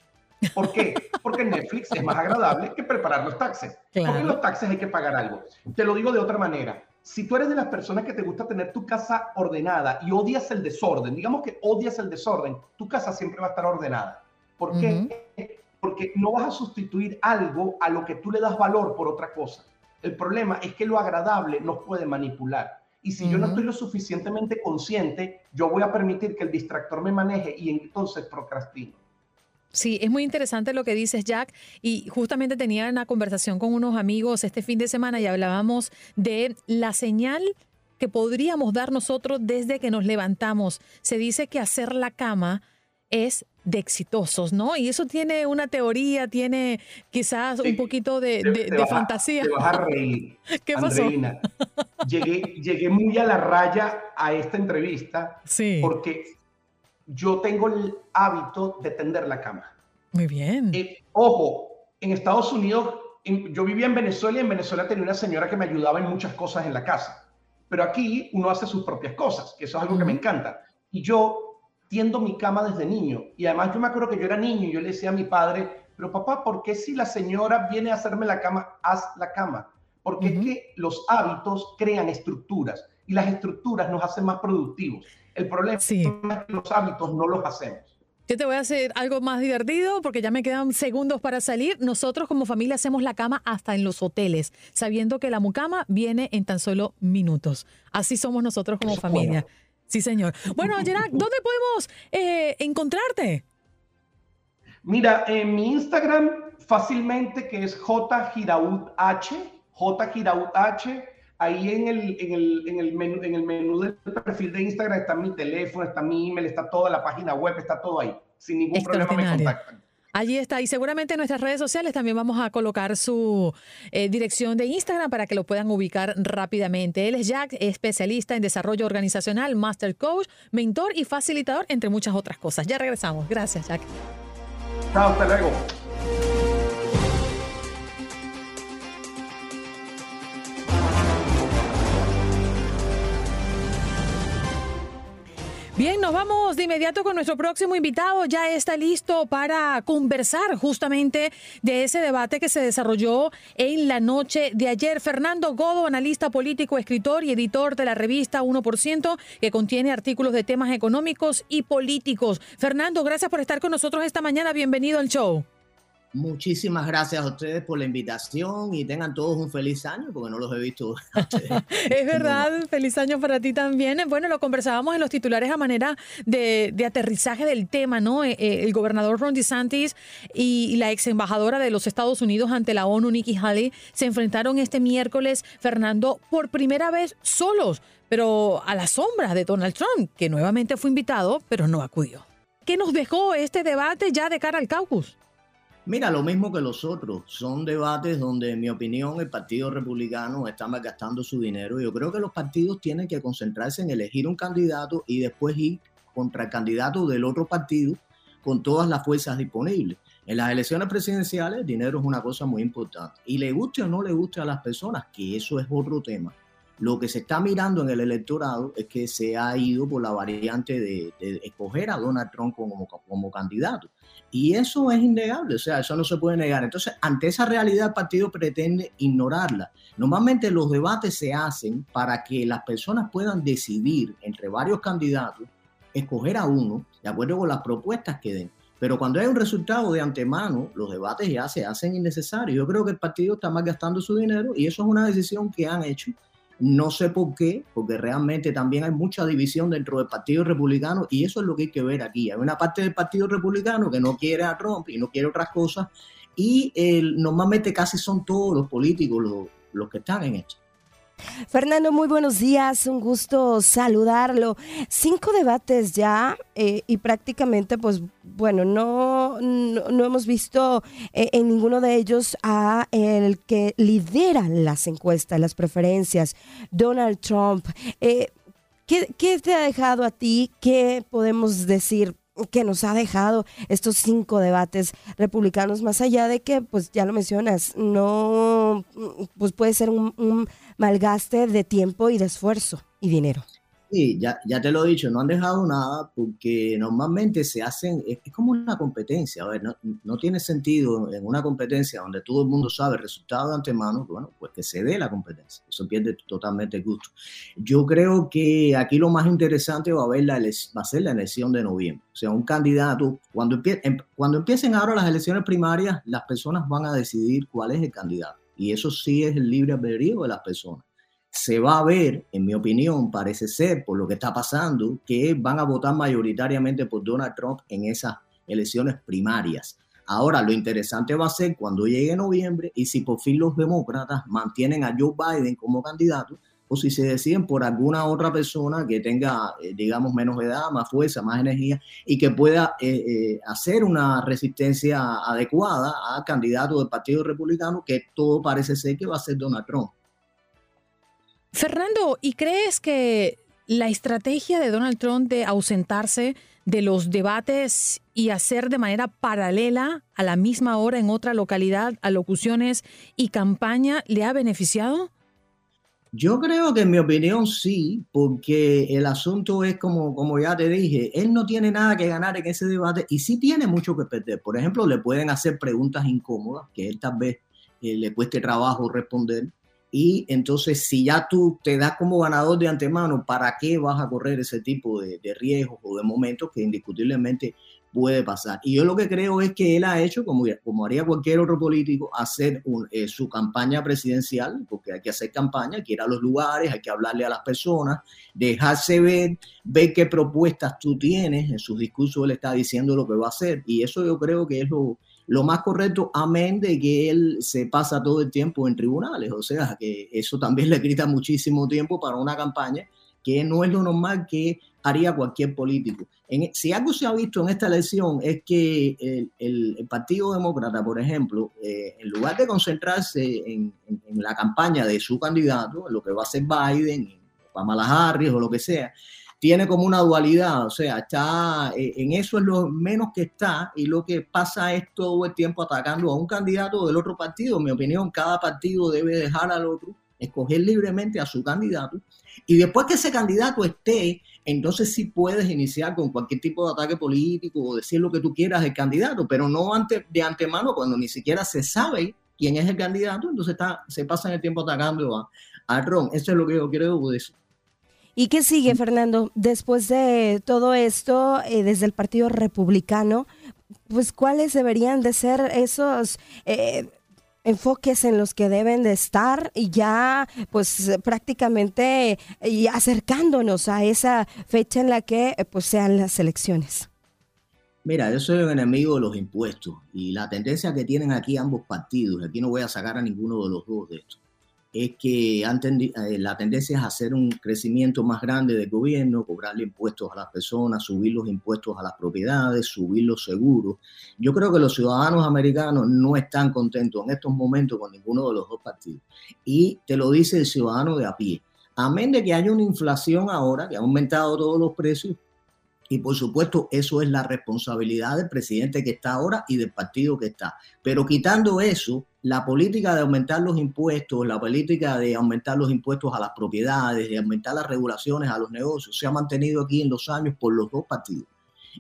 ¿Por qué? Porque Netflix es más agradable que preparar los taxes. Porque en los taxes hay que pagar algo. Te lo digo de otra manera si tú eres de las personas que te gusta tener tu casa ordenada y odias el desorden, digamos que odias el desorden, tu casa siempre va a estar ordenada. ¿Por qué? Porque no vas a sustituir algo a lo que tú le das valor por otra cosa. El problema es que lo agradable nos puede manipular. Y si yo no estoy lo suficientemente consciente, yo voy a permitir que el distractor me maneje y entonces procrastino. Sí, es muy interesante lo que dices, Jack. Y justamente tenía una conversación con unos amigos este fin de semana y hablábamos de la señal que podríamos dar nosotros desde que nos levantamos. Se dice que hacer la cama es de exitosos, ¿no? Y eso tiene una teoría, tiene quizás un poquito de, fantasía. Te vas a reír. ¿Qué pasó? Llegué, llegué muy a la raya a esta entrevista sí. porque yo tengo el hábito de tender la cama. Muy bien. Eh, ojo, en Estados Unidos, yo vivía en Venezuela y en Venezuela tenía una señora que me ayudaba en muchas cosas en la casa. Pero aquí uno hace sus propias cosas, que eso es algo que me encanta. Y yo tiendo mi cama desde niño. Y además yo me acuerdo que yo era niño y yo le decía a mi padre, pero papá, ¿por qué si la señora viene a hacerme la cama, haz la cama? Porque es que los hábitos crean estructuras y las estructuras nos hacen más productivos. El problema es que los hábitos no los hacemos. Yo te voy a hacer algo más divertido porque ya me quedan segundos para salir. Nosotros como familia hacemos la cama hasta en los hoteles, sabiendo que la mucama viene en tan solo minutos. Así somos nosotros como familia. Sí, señor. Bueno, Gerard, ¿dónde podemos eh, encontrarte? Mira, en mi Instagram fácilmente que es J H, J H ahí en el, en el, en el, menú, en el menú del perfil de Instagram está mi teléfono, está mi email, está toda la página web, está todo ahí. Sin ningún problema me contactan. Allí está. Y seguramente en nuestras redes sociales también vamos a colocar su eh, dirección de Instagram para que lo puedan ubicar rápidamente. Él es Jack, especialista en desarrollo organizacional, master coach, mentor y facilitador, entre muchas otras cosas. Ya regresamos. Gracias, Jack. Chao, hasta luego. Bien, nos vamos de inmediato con nuestro próximo invitado. Ya está listo para conversar justamente de ese debate que se desarrolló en la noche de ayer. Fernando Godo, analista político, escritor y editor de la revista 1%, que contiene artículos de temas económicos y políticos. Fernando, gracias por estar con nosotros esta mañana. Bienvenido al show. Muchísimas gracias a ustedes por la invitación y tengan todos un feliz año, porque no los he visto. es verdad, feliz año para ti también. Bueno, lo conversábamos en los titulares a manera de, aterrizaje del tema, ¿no? Eh, eh, el gobernador Ron DeSantis y la ex embajadora de los Estados Unidos ante la ONU, Nikki Haley, se enfrentaron este miércoles, Fernando, por primera vez solos, pero a la sombra de Donald Trump, que nuevamente fue invitado, pero no acudió. ¿Qué nos dejó este debate ya de cara al caucus? Mira, lo mismo que los otros. Son debates donde, en mi opinión, el Partido Republicano está malgastando su dinero. Yo creo que los partidos tienen que concentrarse en elegir un candidato y después ir contra el candidato del otro partido con todas las fuerzas disponibles. En las elecciones presidenciales, el dinero es una cosa muy importante. Y le guste o no le guste a las personas, que eso es otro tema. Lo que se está mirando en el electorado es que se ha ido por la variante de, escoger a Donald Trump como, como candidato. Y eso es innegable, o sea, eso no se puede negar. Entonces, ante esa realidad, el partido pretende ignorarla. Normalmente los debates se hacen para que las personas puedan decidir entre varios candidatos, escoger a uno de acuerdo con las propuestas que den. Pero cuando hay un resultado de antemano, los debates ya se hacen innecesarios. Yo creo que el partido está malgastando su dinero y eso es una decisión que han hecho no sé por qué, porque realmente también hay mucha división dentro del Partido Republicano y eso es lo que hay que ver aquí. Hay una parte del Partido Republicano que no quiere a Trump y no quiere otras cosas y normalmente casi son todos los políticos los, los que están en esto. Fernando, muy buenos días, un gusto saludarlo. Cinco debates ya eh, y prácticamente, pues bueno, no, no, hemos visto eh, en ninguno de ellos a el que lidera las encuestas, las preferencias, Donald Trump. Eh, ¿qué, ¿Qué te ha dejado a ti? ¿Qué podemos decir? que nos ha dejado estos cinco debates republicanos, más allá de que, pues ya lo mencionas, no, pues puede ser un, malgaste de tiempo y de esfuerzo y dinero. Sí, ya, ya te lo he dicho, no han dejado nada porque normalmente se hacen, es, como una competencia, a ver, no, no, tiene sentido en una competencia donde todo el mundo sabe el resultado de antemano, bueno, pues que se dé la competencia, eso pierde totalmente el gusto. Yo creo que aquí lo más interesante va a, ver la va a ser la elección de noviembre, o sea, un candidato, cuando, em, cuando empiecen ahora las elecciones primarias, las personas van a decidir cuál es el candidato y eso sí es el libre albedrío de las personas se va a ver, en mi opinión, parece ser, por lo que está pasando, que van a votar mayoritariamente por Donald Trump en esas elecciones primarias. Ahora, lo interesante va a ser cuando llegue noviembre y si por fin los demócratas mantienen a Joe Biden como candidato o si se deciden por alguna otra persona que tenga, eh, digamos, menos edad, más fuerza, más energía y que pueda eh, eh, hacer una resistencia adecuada al candidato del Partido Republicano, que todo parece ser que va a ser Donald Trump. Fernando, ¿y crees que la estrategia de Donald Trump de ausentarse de los debates y hacer de manera paralela a la misma hora en otra localidad alocuciones y campaña le ha beneficiado? Yo creo que en mi opinión sí, porque el asunto es como, como ya te dije, él no tiene nada que ganar en ese debate y sí tiene mucho que perder. Por ejemplo, le pueden hacer preguntas incómodas que él tal vez eh, le cueste trabajo responder y entonces, si ya tú te das como ganador de antemano, ¿para qué vas a correr ese tipo de, riesgos o de momentos que indiscutiblemente puede pasar? Y yo lo que creo es que él ha hecho, como, como haría cualquier otro político, hacer eh, su campaña presidencial, porque hay que hacer campaña, hay que ir a los lugares, hay que hablarle a las personas, dejarse ver, ver qué propuestas tú tienes. En sus discursos él está diciendo lo que va a hacer. Y eso yo creo que es lo lo más correcto, amén de que él se pasa todo el tiempo en tribunales, o sea, que eso también le quita muchísimo tiempo para una campaña, que no es lo normal que haría cualquier político. En, si algo se ha visto en esta elección es que el, Partido Demócrata, por ejemplo, eh, en lugar de concentrarse en, la campaña de su candidato, lo que va a ser Biden, Pamela Harris o lo que sea, tiene como una dualidad, o sea, está eh, en eso es lo menos que está y lo que pasa es todo el tiempo atacando a un candidato del otro partido. En mi opinión, cada partido debe dejar al otro, escoger libremente a su candidato y después que ese candidato esté, entonces sí puedes iniciar con cualquier tipo de ataque político o decir lo que tú quieras del candidato, pero no ante, de antemano cuando ni siquiera se sabe quién es el candidato, entonces está, se pasa el tiempo atacando a, a Ron. Eso es lo que yo creo de eso. ¿Y qué sigue, Fernando? Después de todo esto, eh, desde el Partido Republicano, pues cuáles deberían de ser esos eh, enfoques en los que deben de estar y ya pues prácticamente y acercándonos a esa fecha en la que pues sean las elecciones. Mira, yo soy un enemigo de los impuestos y la tendencia que tienen aquí ambos partidos, aquí no voy a sacar a ninguno de los dos de esto, es que eh, la tendencia es hacer un crecimiento más grande del gobierno, cobrarle impuestos a las personas, subir los impuestos a las propiedades, subir los seguros. Yo creo que los ciudadanos americanos no están contentos en estos momentos con ninguno de los dos partidos. Y te lo dice el ciudadano de a pie. Amén de que haya una inflación ahora, que ha aumentado todos los precios, y por supuesto, eso es la responsabilidad del presidente que está ahora y del partido que está. Pero quitando eso, la política de aumentar los impuestos, la política de aumentar los impuestos a las propiedades, de aumentar las regulaciones a los negocios, se ha mantenido aquí en los años por los dos partidos.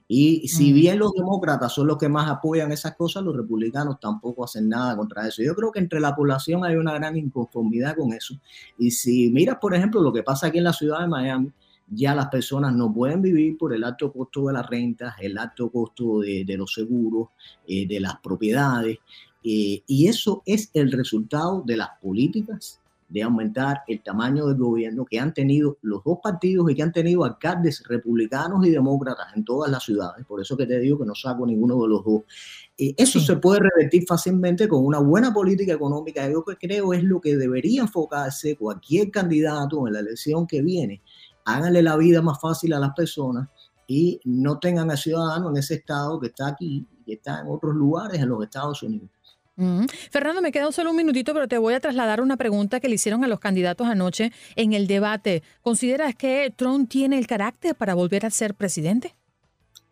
Y si mm. bien los demócratas son los que más apoyan esas cosas, los republicanos tampoco hacen nada contra eso. Yo creo que entre la población hay una gran inconformidad con eso. Y si miras, por ejemplo, lo que pasa aquí en la ciudad de Miami, ya las personas no pueden vivir por el alto costo de las rentas, el alto costo de, los seguros, eh, de las propiedades. Eh, y eso es el resultado de las políticas de aumentar el tamaño del gobierno que han tenido los dos partidos y que han tenido alcaldes republicanos y demócratas en todas las ciudades. Por eso que te digo que no saco ninguno de los dos. Eh, eso se puede revertir fácilmente con una buena política económica. Yo creo es lo que debería enfocarse cualquier candidato en la elección que viene háganle la vida más fácil a las personas y no tengan al ciudadano en ese estado que está aquí, que está en otros lugares en los Estados Unidos. Fernando, me queda solo un minutito, pero te voy a trasladar una pregunta que le hicieron a los candidatos anoche en el debate. ¿Consideras que Trump tiene el carácter para volver a ser presidente?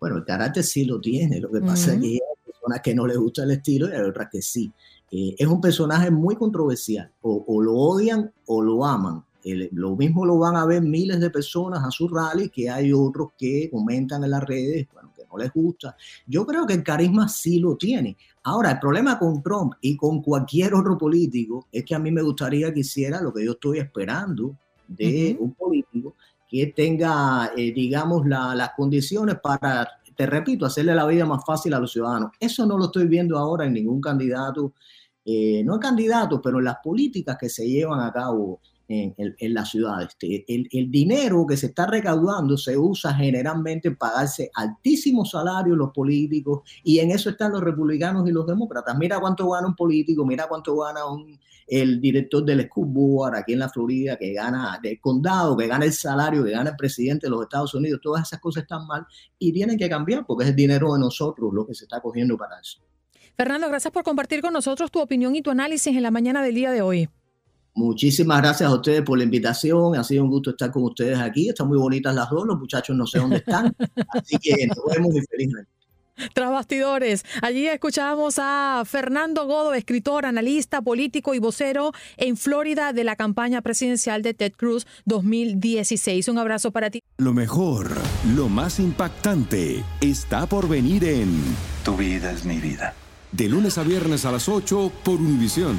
Bueno, el carácter sí lo tiene. Lo que pasa es que hay personas que no les gusta el estilo y hay otras que sí. Eh, es un personaje muy controversial. o lo odian o lo aman lo mismo lo van a ver miles de personas a su rally, que hay otros que comentan en las redes, bueno, que no les gusta. Yo creo que el carisma sí lo tiene. Ahora, el problema con Trump y con cualquier otro político es que a mí me gustaría que hiciera lo que yo estoy esperando de un político que tenga, eh, digamos, las condiciones para, te repito, hacerle la vida más fácil a los ciudadanos. Eso no lo estoy viendo ahora en ningún candidato, eh, no candidato, pero en las políticas que se llevan a cabo en, la ciudad. Este, el, dinero que se está recaudando se usa generalmente en pagarse altísimos salarios los políticos y en eso están los republicanos y los demócratas. Mira cuánto gana un político, mira cuánto gana un, el director del school board aquí en la Florida, que gana del condado, que gana el salario, que gana el presidente de los Estados Unidos. Todas esas cosas están mal y tienen que cambiar porque es el dinero de nosotros lo que se está cogiendo para eso. Fernando, gracias por compartir con nosotros tu opinión y tu análisis en la mañana del día de hoy. Muchísimas gracias a ustedes por la invitación. Ha sido un gusto estar con ustedes aquí. Están muy bonitas las dos. Los muchachos no sé dónde están. Así que nos vemos muy felizmente. Tras bastidores, allí escuchamos a Fernando Godo, escritor, analista, político y vocero en Florida de la campaña presidencial de Ted Cruz 2016. Un abrazo para ti. Lo mejor, lo más impactante, está por venir en Tu vida es mi vida. De lunes a viernes a las 8 por Univisión.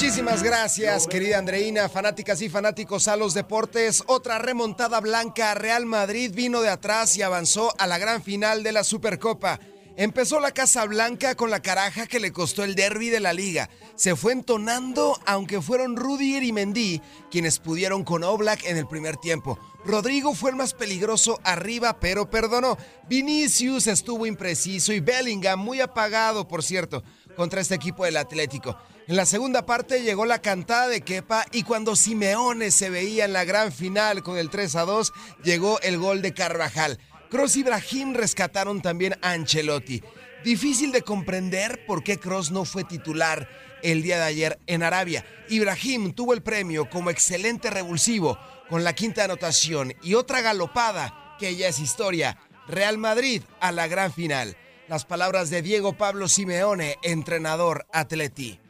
Muchísimas gracias, querida Andreina, fanáticas y fanáticos a los deportes. Otra remontada blanca, Real Madrid vino de atrás y avanzó a la gran final de la Supercopa. Empezó la Casa Blanca con la caraja que le costó el derby de la liga. Se fue entonando, aunque fueron Rudiger y Mendy quienes pudieron con Oblak en el primer tiempo. Rodrigo fue el más peligroso arriba, pero perdonó. Vinicius estuvo impreciso y Bellingham muy apagado, por cierto, contra este equipo del Atlético. En la segunda parte llegó la cantada de Kepa y cuando Simeone se veía en la gran final con el 3 a 2, llegó el gol de Carvajal. Cross y Brahim rescataron también a Ancelotti. Difícil de comprender por qué Cross no fue titular el día de ayer en Arabia. Ibrahim tuvo el premio como excelente revulsivo con la quinta anotación y otra galopada que ya es historia. Real Madrid a la gran final. Las palabras de Diego Pablo Simeone, entrenador Atleti.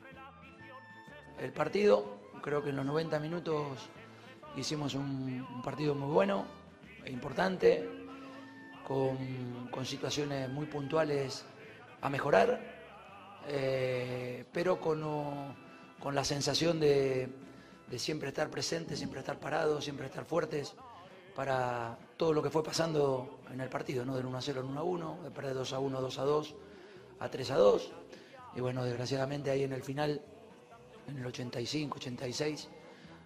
El partido, creo que en los 90 minutos hicimos un, partido muy bueno, e importante, con, situaciones muy puntuales a mejorar, eh, pero con, con, la sensación de, siempre estar presentes, siempre estar parados, siempre estar fuertes para todo lo que fue pasando en el partido, ¿no? del 1 a 0 en 1 a 1, de perder 2 a 1, 2 a 2, a 3 a 2. Y bueno, desgraciadamente ahí en el final, en el 85, 86,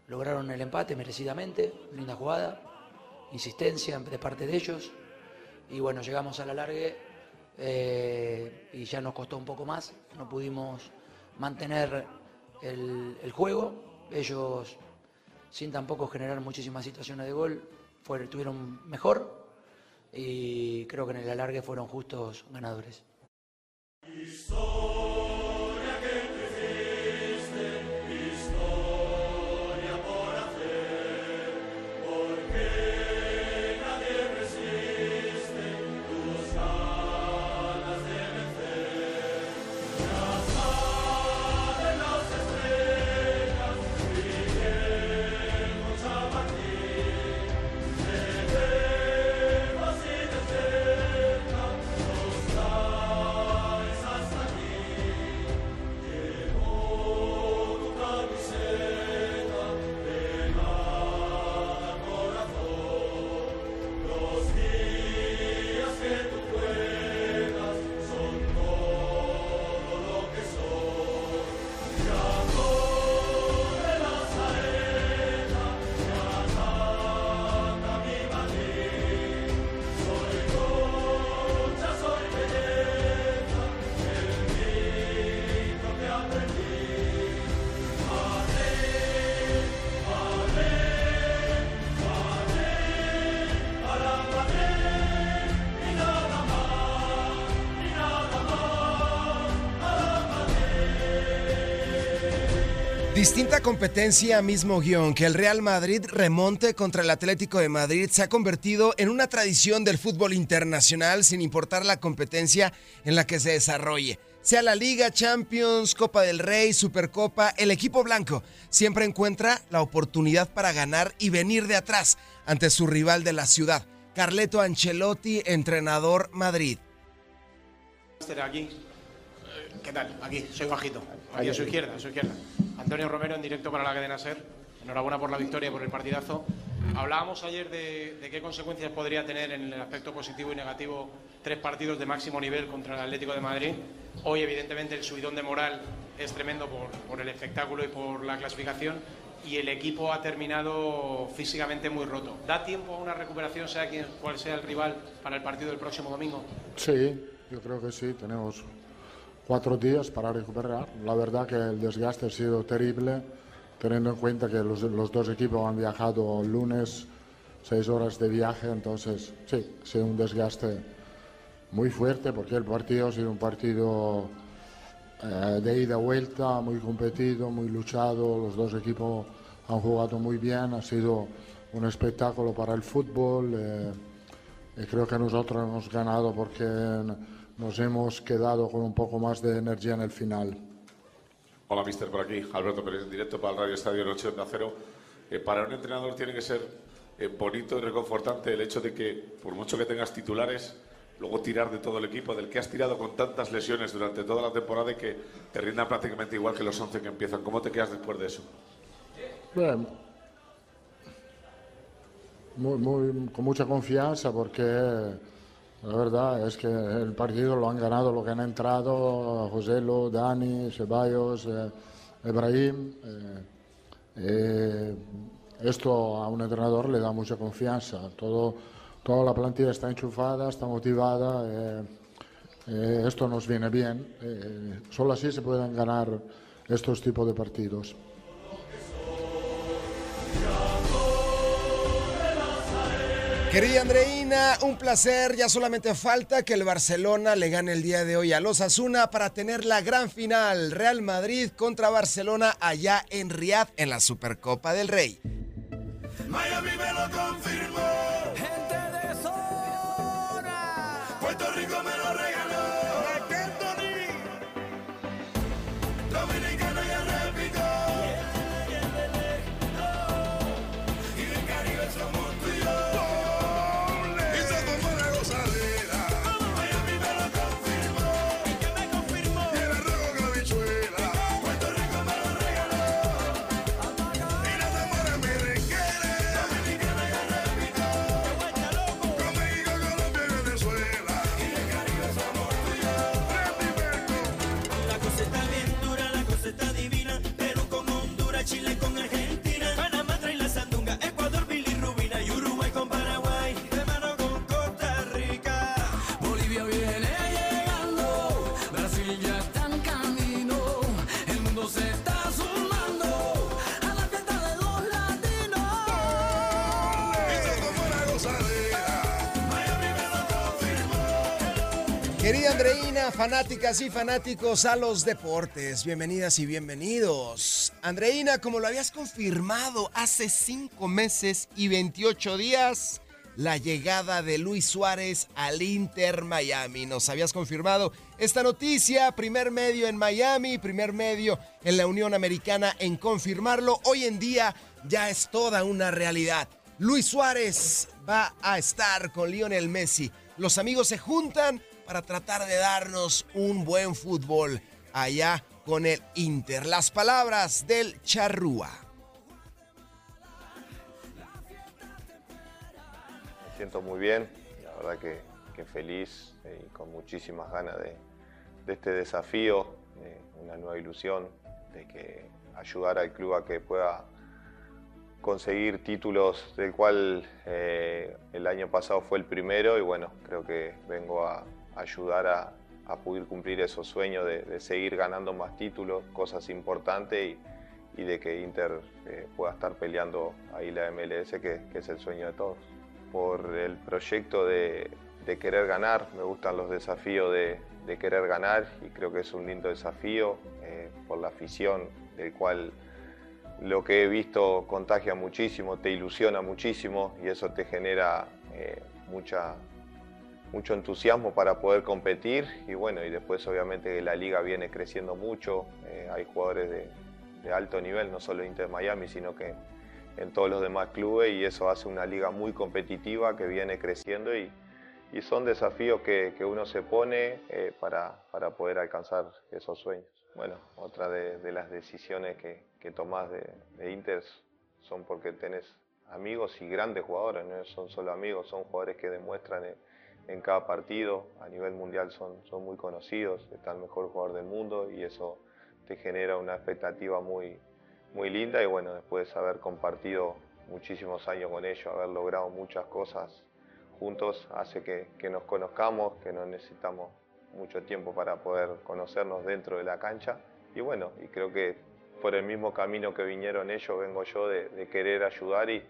lograron el empate merecidamente, linda jugada, insistencia de parte de ellos, y bueno, llegamos a la largue eh, y ya nos costó un poco más, no pudimos mantener el, juego, ellos sin tampoco generar muchísimas situaciones de gol, fueron, tuvieron mejor y creo que en el alargue fueron justos ganadores. Distinta competencia, mismo guion, que el Real Madrid remonte contra el Atlético de Madrid se ha convertido en una tradición del fútbol internacional sin importar la competencia en la que se desarrolle. Sea la Liga, Champions, Copa del Rey, Supercopa, el equipo blanco siempre encuentra la oportunidad para ganar y venir de atrás ante su rival de la ciudad, Carleto Ancelotti, entrenador Madrid. Aquí. ¿Qué tal? Aquí, soy bajito. Aquí a su izquierda, a su izquierda. Antonio Romero en directo para la cadena SER. Enhorabuena por la victoria, por el partidazo. Hablábamos ayer de, qué consecuencias podría tener en el aspecto positivo y negativo tres partidos de máximo nivel contra el Atlético de Madrid. Hoy, evidentemente, el subidón de moral es tremendo por, el espectáculo y por la clasificación y el equipo ha terminado físicamente muy roto. ¿Da tiempo a una recuperación, sea quien cual sea el rival, para el partido del próximo domingo? Sí, yo creo que sí. Tenemos cuatro días para recuperar. La verdad que el desgaste ha sido terrible, teniendo en cuenta que los, dos equipos han viajado lunes, seis horas de viaje, entonces sí, ha sido un desgaste muy fuerte porque el partido ha sido un partido eh, de ida y vuelta, muy competido, muy luchado, los dos equipos han jugado muy bien, ha sido un espectáculo para el fútbol eh, y creo que nosotros hemos ganado porque nos hemos quedado con un poco más de energía en el final. Hola, mister, por aquí. Alberto Pérez, en directo para el Radio Estadio Noche de Acero. Eh, para un entrenador tiene que ser eh, bonito y reconfortante el hecho de que, por mucho que tengas titulares, luego tirar de todo el equipo, del que has tirado con tantas lesiones durante toda la temporada y que te rinda prácticamente igual que los 11 que empiezan. ¿Cómo te quedas después de eso? Bien. Muy, muy, con mucha confianza porque La verdad es que el partido lo han ganado lo que han entrado, Joselo, Dani, Ceballos, eh, Ibrahim. Eh, eh, esto a un entrenador le da mucha confianza. Todo, toda la plantilla está enchufada, está motivada. Esto nos viene bien. Solo así se pueden ganar estos tipos de partidos. Querida Andreina, un placer. Ya solamente falta que el Barcelona le gane el día de hoy a los Asuna para tener la gran final Real Madrid contra Barcelona allá en Riyadh en la Supercopa del Rey. Miami me lo confirmó. Gente de zona. Puerto Rico me lo Querida Andreina, fanáticas y fanáticos a los deportes, bienvenidas y bienvenidos. Andreina, como lo habías confirmado hace cinco meses y 28 días, la llegada de Luis Suárez al Inter Miami. Nos habías confirmado esta noticia, primer medio en Miami, primer medio en la Unión Americana en confirmarlo. Hoy en día ya es toda una realidad. Luis Suárez va a estar con Lionel Messi. Los amigos se juntan para tratar de darnos un buen fútbol allá con el Inter. Las palabras del Charrúa. Me siento muy bien, la verdad que, feliz eh, y con muchísimas ganas de, este desafío, de una nueva ilusión, de que ayudar al club a que pueda conseguir títulos del cual eh, el año pasado fue el primero y bueno, creo que vengo a ayudar a, a poder cumplir esos sueños de, seguir ganando más títulos, cosas importantes y, y de que Inter eh, pueda estar peleando ahí la MLS, que, que es el sueño de todos. Por el proyecto de, de querer ganar, me gustan los desafíos de, de querer ganar y creo que es un lindo desafío eh, por la afición, del cual lo que he visto contagia muchísimo, te ilusiona muchísimo y eso te genera eh, mucha, mucho entusiasmo para poder competir y bueno, y después obviamente la liga viene creciendo mucho, eh, hay jugadores de, alto nivel, no solo Inter Miami, sino que en todos los demás clubes y eso hace una liga muy competitiva que viene creciendo y, son desafíos que, uno se pone eh, para, para poder alcanzar esos sueños. Bueno, otra de, las decisiones que, que tomás de, Inter son porque tenés amigos y grandes jugadores, no son solo amigos, son jugadores que demuestran en, en cada partido, a nivel mundial son, son muy conocidos, está el mejor jugador del mundo y eso te genera una expectativa muy, muy linda y bueno, después de haber compartido muchísimos años con ellos, haber logrado muchas cosas juntos, hace que, nos conozcamos, que no necesitamos mucho tiempo para poder conocernos dentro de la cancha. Y bueno, y creo que por el mismo camino que vinieron ellos, vengo yo de, de querer ayudar y,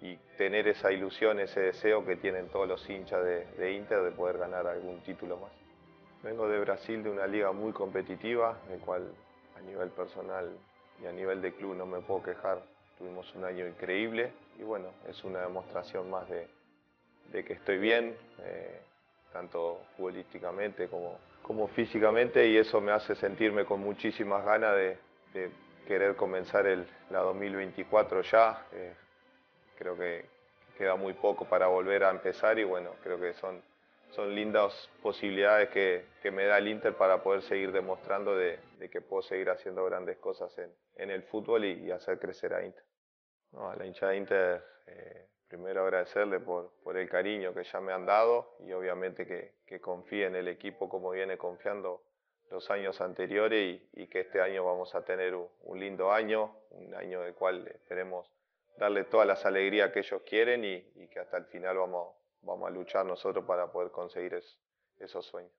y, tener esa ilusión, ese deseo que tienen todos los hinchas de, de, Inter de poder ganar algún título más. Vengo de Brasil, de una liga muy competitiva, en cual a nivel personal y a nivel de club no me puedo quejar. Tuvimos un año increíble y bueno, es una demostración más de, de que estoy bien. Eh, tanto futbolísticamente como, como físicamente, y eso me hace sentirme con muchísimas ganas de, de querer comenzar el, la 2024 ya. Eh, creo que queda muy poco para volver a empezar y bueno, creo que son, son lindas posibilidades que, que me da el Inter para poder seguir demostrando de, de que puedo seguir haciendo grandes cosas en, en el fútbol y, y, hacer crecer a Inter. No, a la hinchada de Inter eh, primero agradecerle por, por el cariño que ya me han dado y obviamente que, que confíe en el equipo como viene confiando los años anteriores y, y que este año vamos a tener un, un lindo año, un año del cual esperemos darle todas las alegrías que ellos quieren y, que hasta el final vamos, vamos a luchar nosotros para poder conseguir es- esos sueños.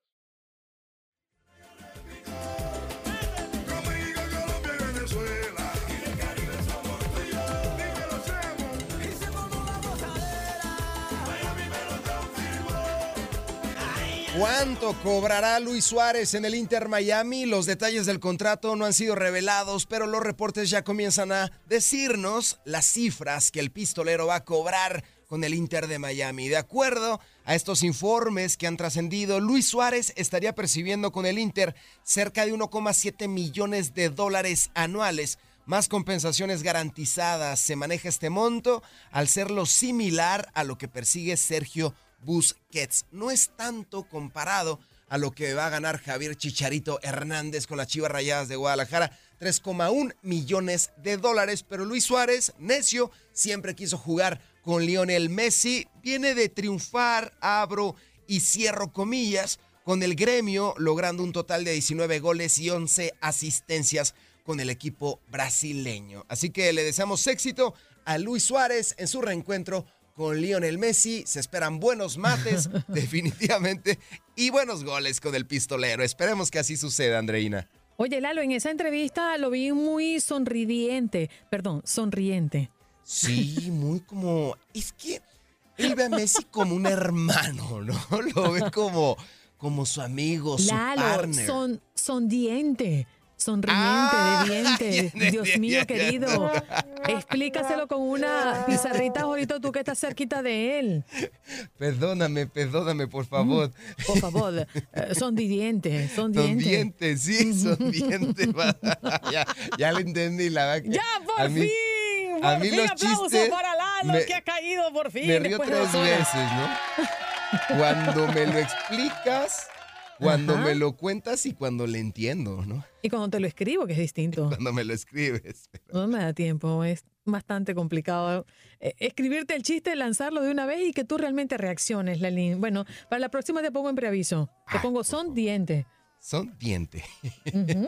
¿Cuánto cobrará Luis Suárez en el Inter Miami? Los detalles del contrato no han sido revelados, pero los reportes ya comienzan a decirnos las cifras que el pistolero va a cobrar con el Inter de Miami. De acuerdo a estos informes que han trascendido, Luis Suárez estaría percibiendo con el Inter cerca de 1,7 millones de dólares anuales más compensaciones garantizadas. Se maneja este monto al serlo similar a lo que persigue Sergio Busquets. No es tanto comparado a lo que va a ganar Javier Chicharito Hernández con las Chivas Rayadas de Guadalajara, 3,1 millones de dólares, pero Luis Suárez, necio, siempre quiso jugar con Lionel Messi, viene de triunfar, abro y cierro comillas, con el gremio, logrando un total de 19 goles y 11 asistencias con el equipo brasileño. Así que le deseamos éxito a Luis Suárez en su reencuentro con Lionel Messi. Se esperan buenos mates, definitivamente, y buenos goles con el pistolero. Esperemos que así suceda, Andreina. Oye, Lalo, en esa entrevista lo vi muy sonriente, perdón, sonriente. Sí, muy como. Es que él ve a Messi como un hermano, ¿no? Lo ve como, como su amigo, su Lalo, partner. son, sonriente. Sonriente, Ah, de dientes. Dios mío, querido. Explícaselo con una pizarrita, ahorita tú que estás cerquita de él. Perdóname, perdóname, por favor. Por favor, eh, son dientes, son Son dientes. dientes, sí, son dientes. ya, ya lo entendí, la verdad. que Ya, por a mí- fin, por a mí fin, los aplauso chistes para Lalo, me- que ha caído por fin. Me río de tres veces, ¿no? Cuando me lo explicas, cuando Ajá. me lo cuentas y cuando le entiendo, ¿no? Y cuando te lo escribo, que es distinto. Cuando me lo escribes. No me da tiempo, es bastante complicado. Eh, escribirte el chiste, lanzarlo de una vez y que tú realmente reacciones, Lalín. Bueno, para la próxima te pongo en preaviso. Te pongo son dientes. Son dientes.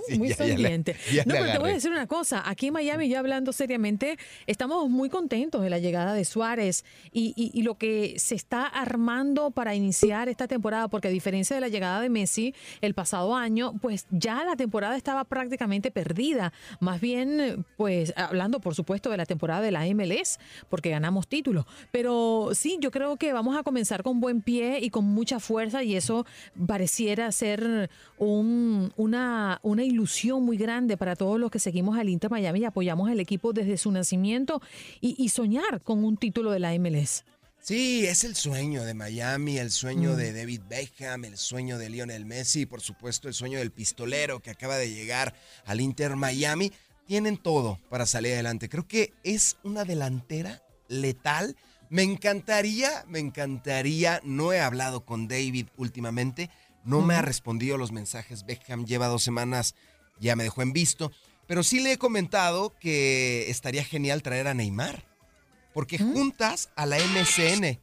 Sí, muy sonriente. ya no, pero te voy a decir una cosa. Aquí en Miami, ya hablando seriamente, estamos muy contentos de la llegada de Suárez y, y- y lo que se está armando para iniciar esta temporada, porque a diferencia de la llegada de Messi el pasado año, pues ya la temporada estaba prácticamente perdida. Más bien, pues hablando, por supuesto, de la temporada de la MLS, porque ganamos títulos. Pero sí, yo creo que vamos a comenzar con buen pie y con mucha fuerza y eso pareciera ser un- una, una ilusión muy grande para todos los que seguimos al Inter Miami y apoyamos al equipo desde su nacimiento y, y soñar con un título de la MLS. Sí, es el sueño de Miami, el sueño Mm. de David Beckham, el sueño de Lionel Messi y por supuesto el sueño del pistolero que acaba de llegar al Inter Miami. Tienen todo para salir adelante. Creo que es una delantera letal. Me encantaría, me encantaría, no he hablado con David últimamente, no me ha respondido los mensajes. Beckham lleva dos semanas, ya me dejó en visto, pero sí le he comentado que estaría genial traer a Neymar porque juntas a la MCN,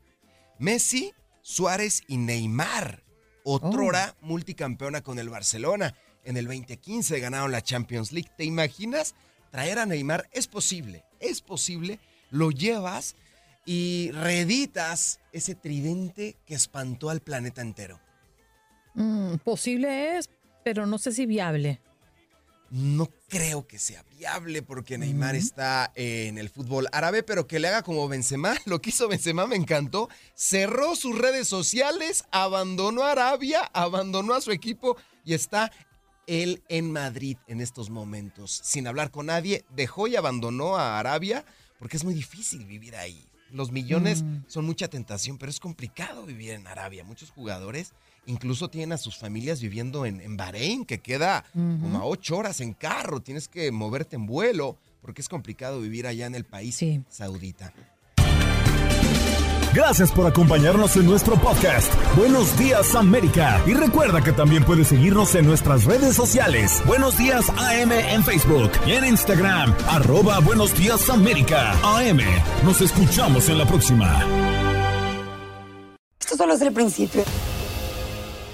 Messi, Suárez y Neymar, otrora multicampeona con el Barcelona. En el 2015 ganaron la Champions League. ¿Te imaginas traer a Neymar? Es posible, es posible. Lo llevas y reeditas ese tridente que espantó al planeta entero. Mm, posible es, pero no sé si viable. No creo que sea viable porque Neymar está en el fútbol árabe, pero que le haga como Benzema. Lo que hizo Benzema me encantó. Cerró sus redes sociales, abandonó a Arabia, abandonó a su equipo y está él en Madrid en estos momentos. Sin hablar con nadie, dejó y abandonó a Arabia porque es muy difícil vivir ahí. Los millones Mm. son mucha tentación, pero es complicado vivir en Arabia. Muchos jugadores incluso tienen a sus familias viviendo en, en Bahrein, que queda como a ocho horas en carro. Tienes que moverte en vuelo porque es complicado vivir allá en el país saudita. Gracias por acompañarnos en nuestro podcast. Buenos días América. Y recuerda que también puedes seguirnos en nuestras redes sociales. Buenos días AM en Facebook y en Instagram. Arroba Buenos días América. AM. Nos escuchamos en la próxima. Esto solo es el principio.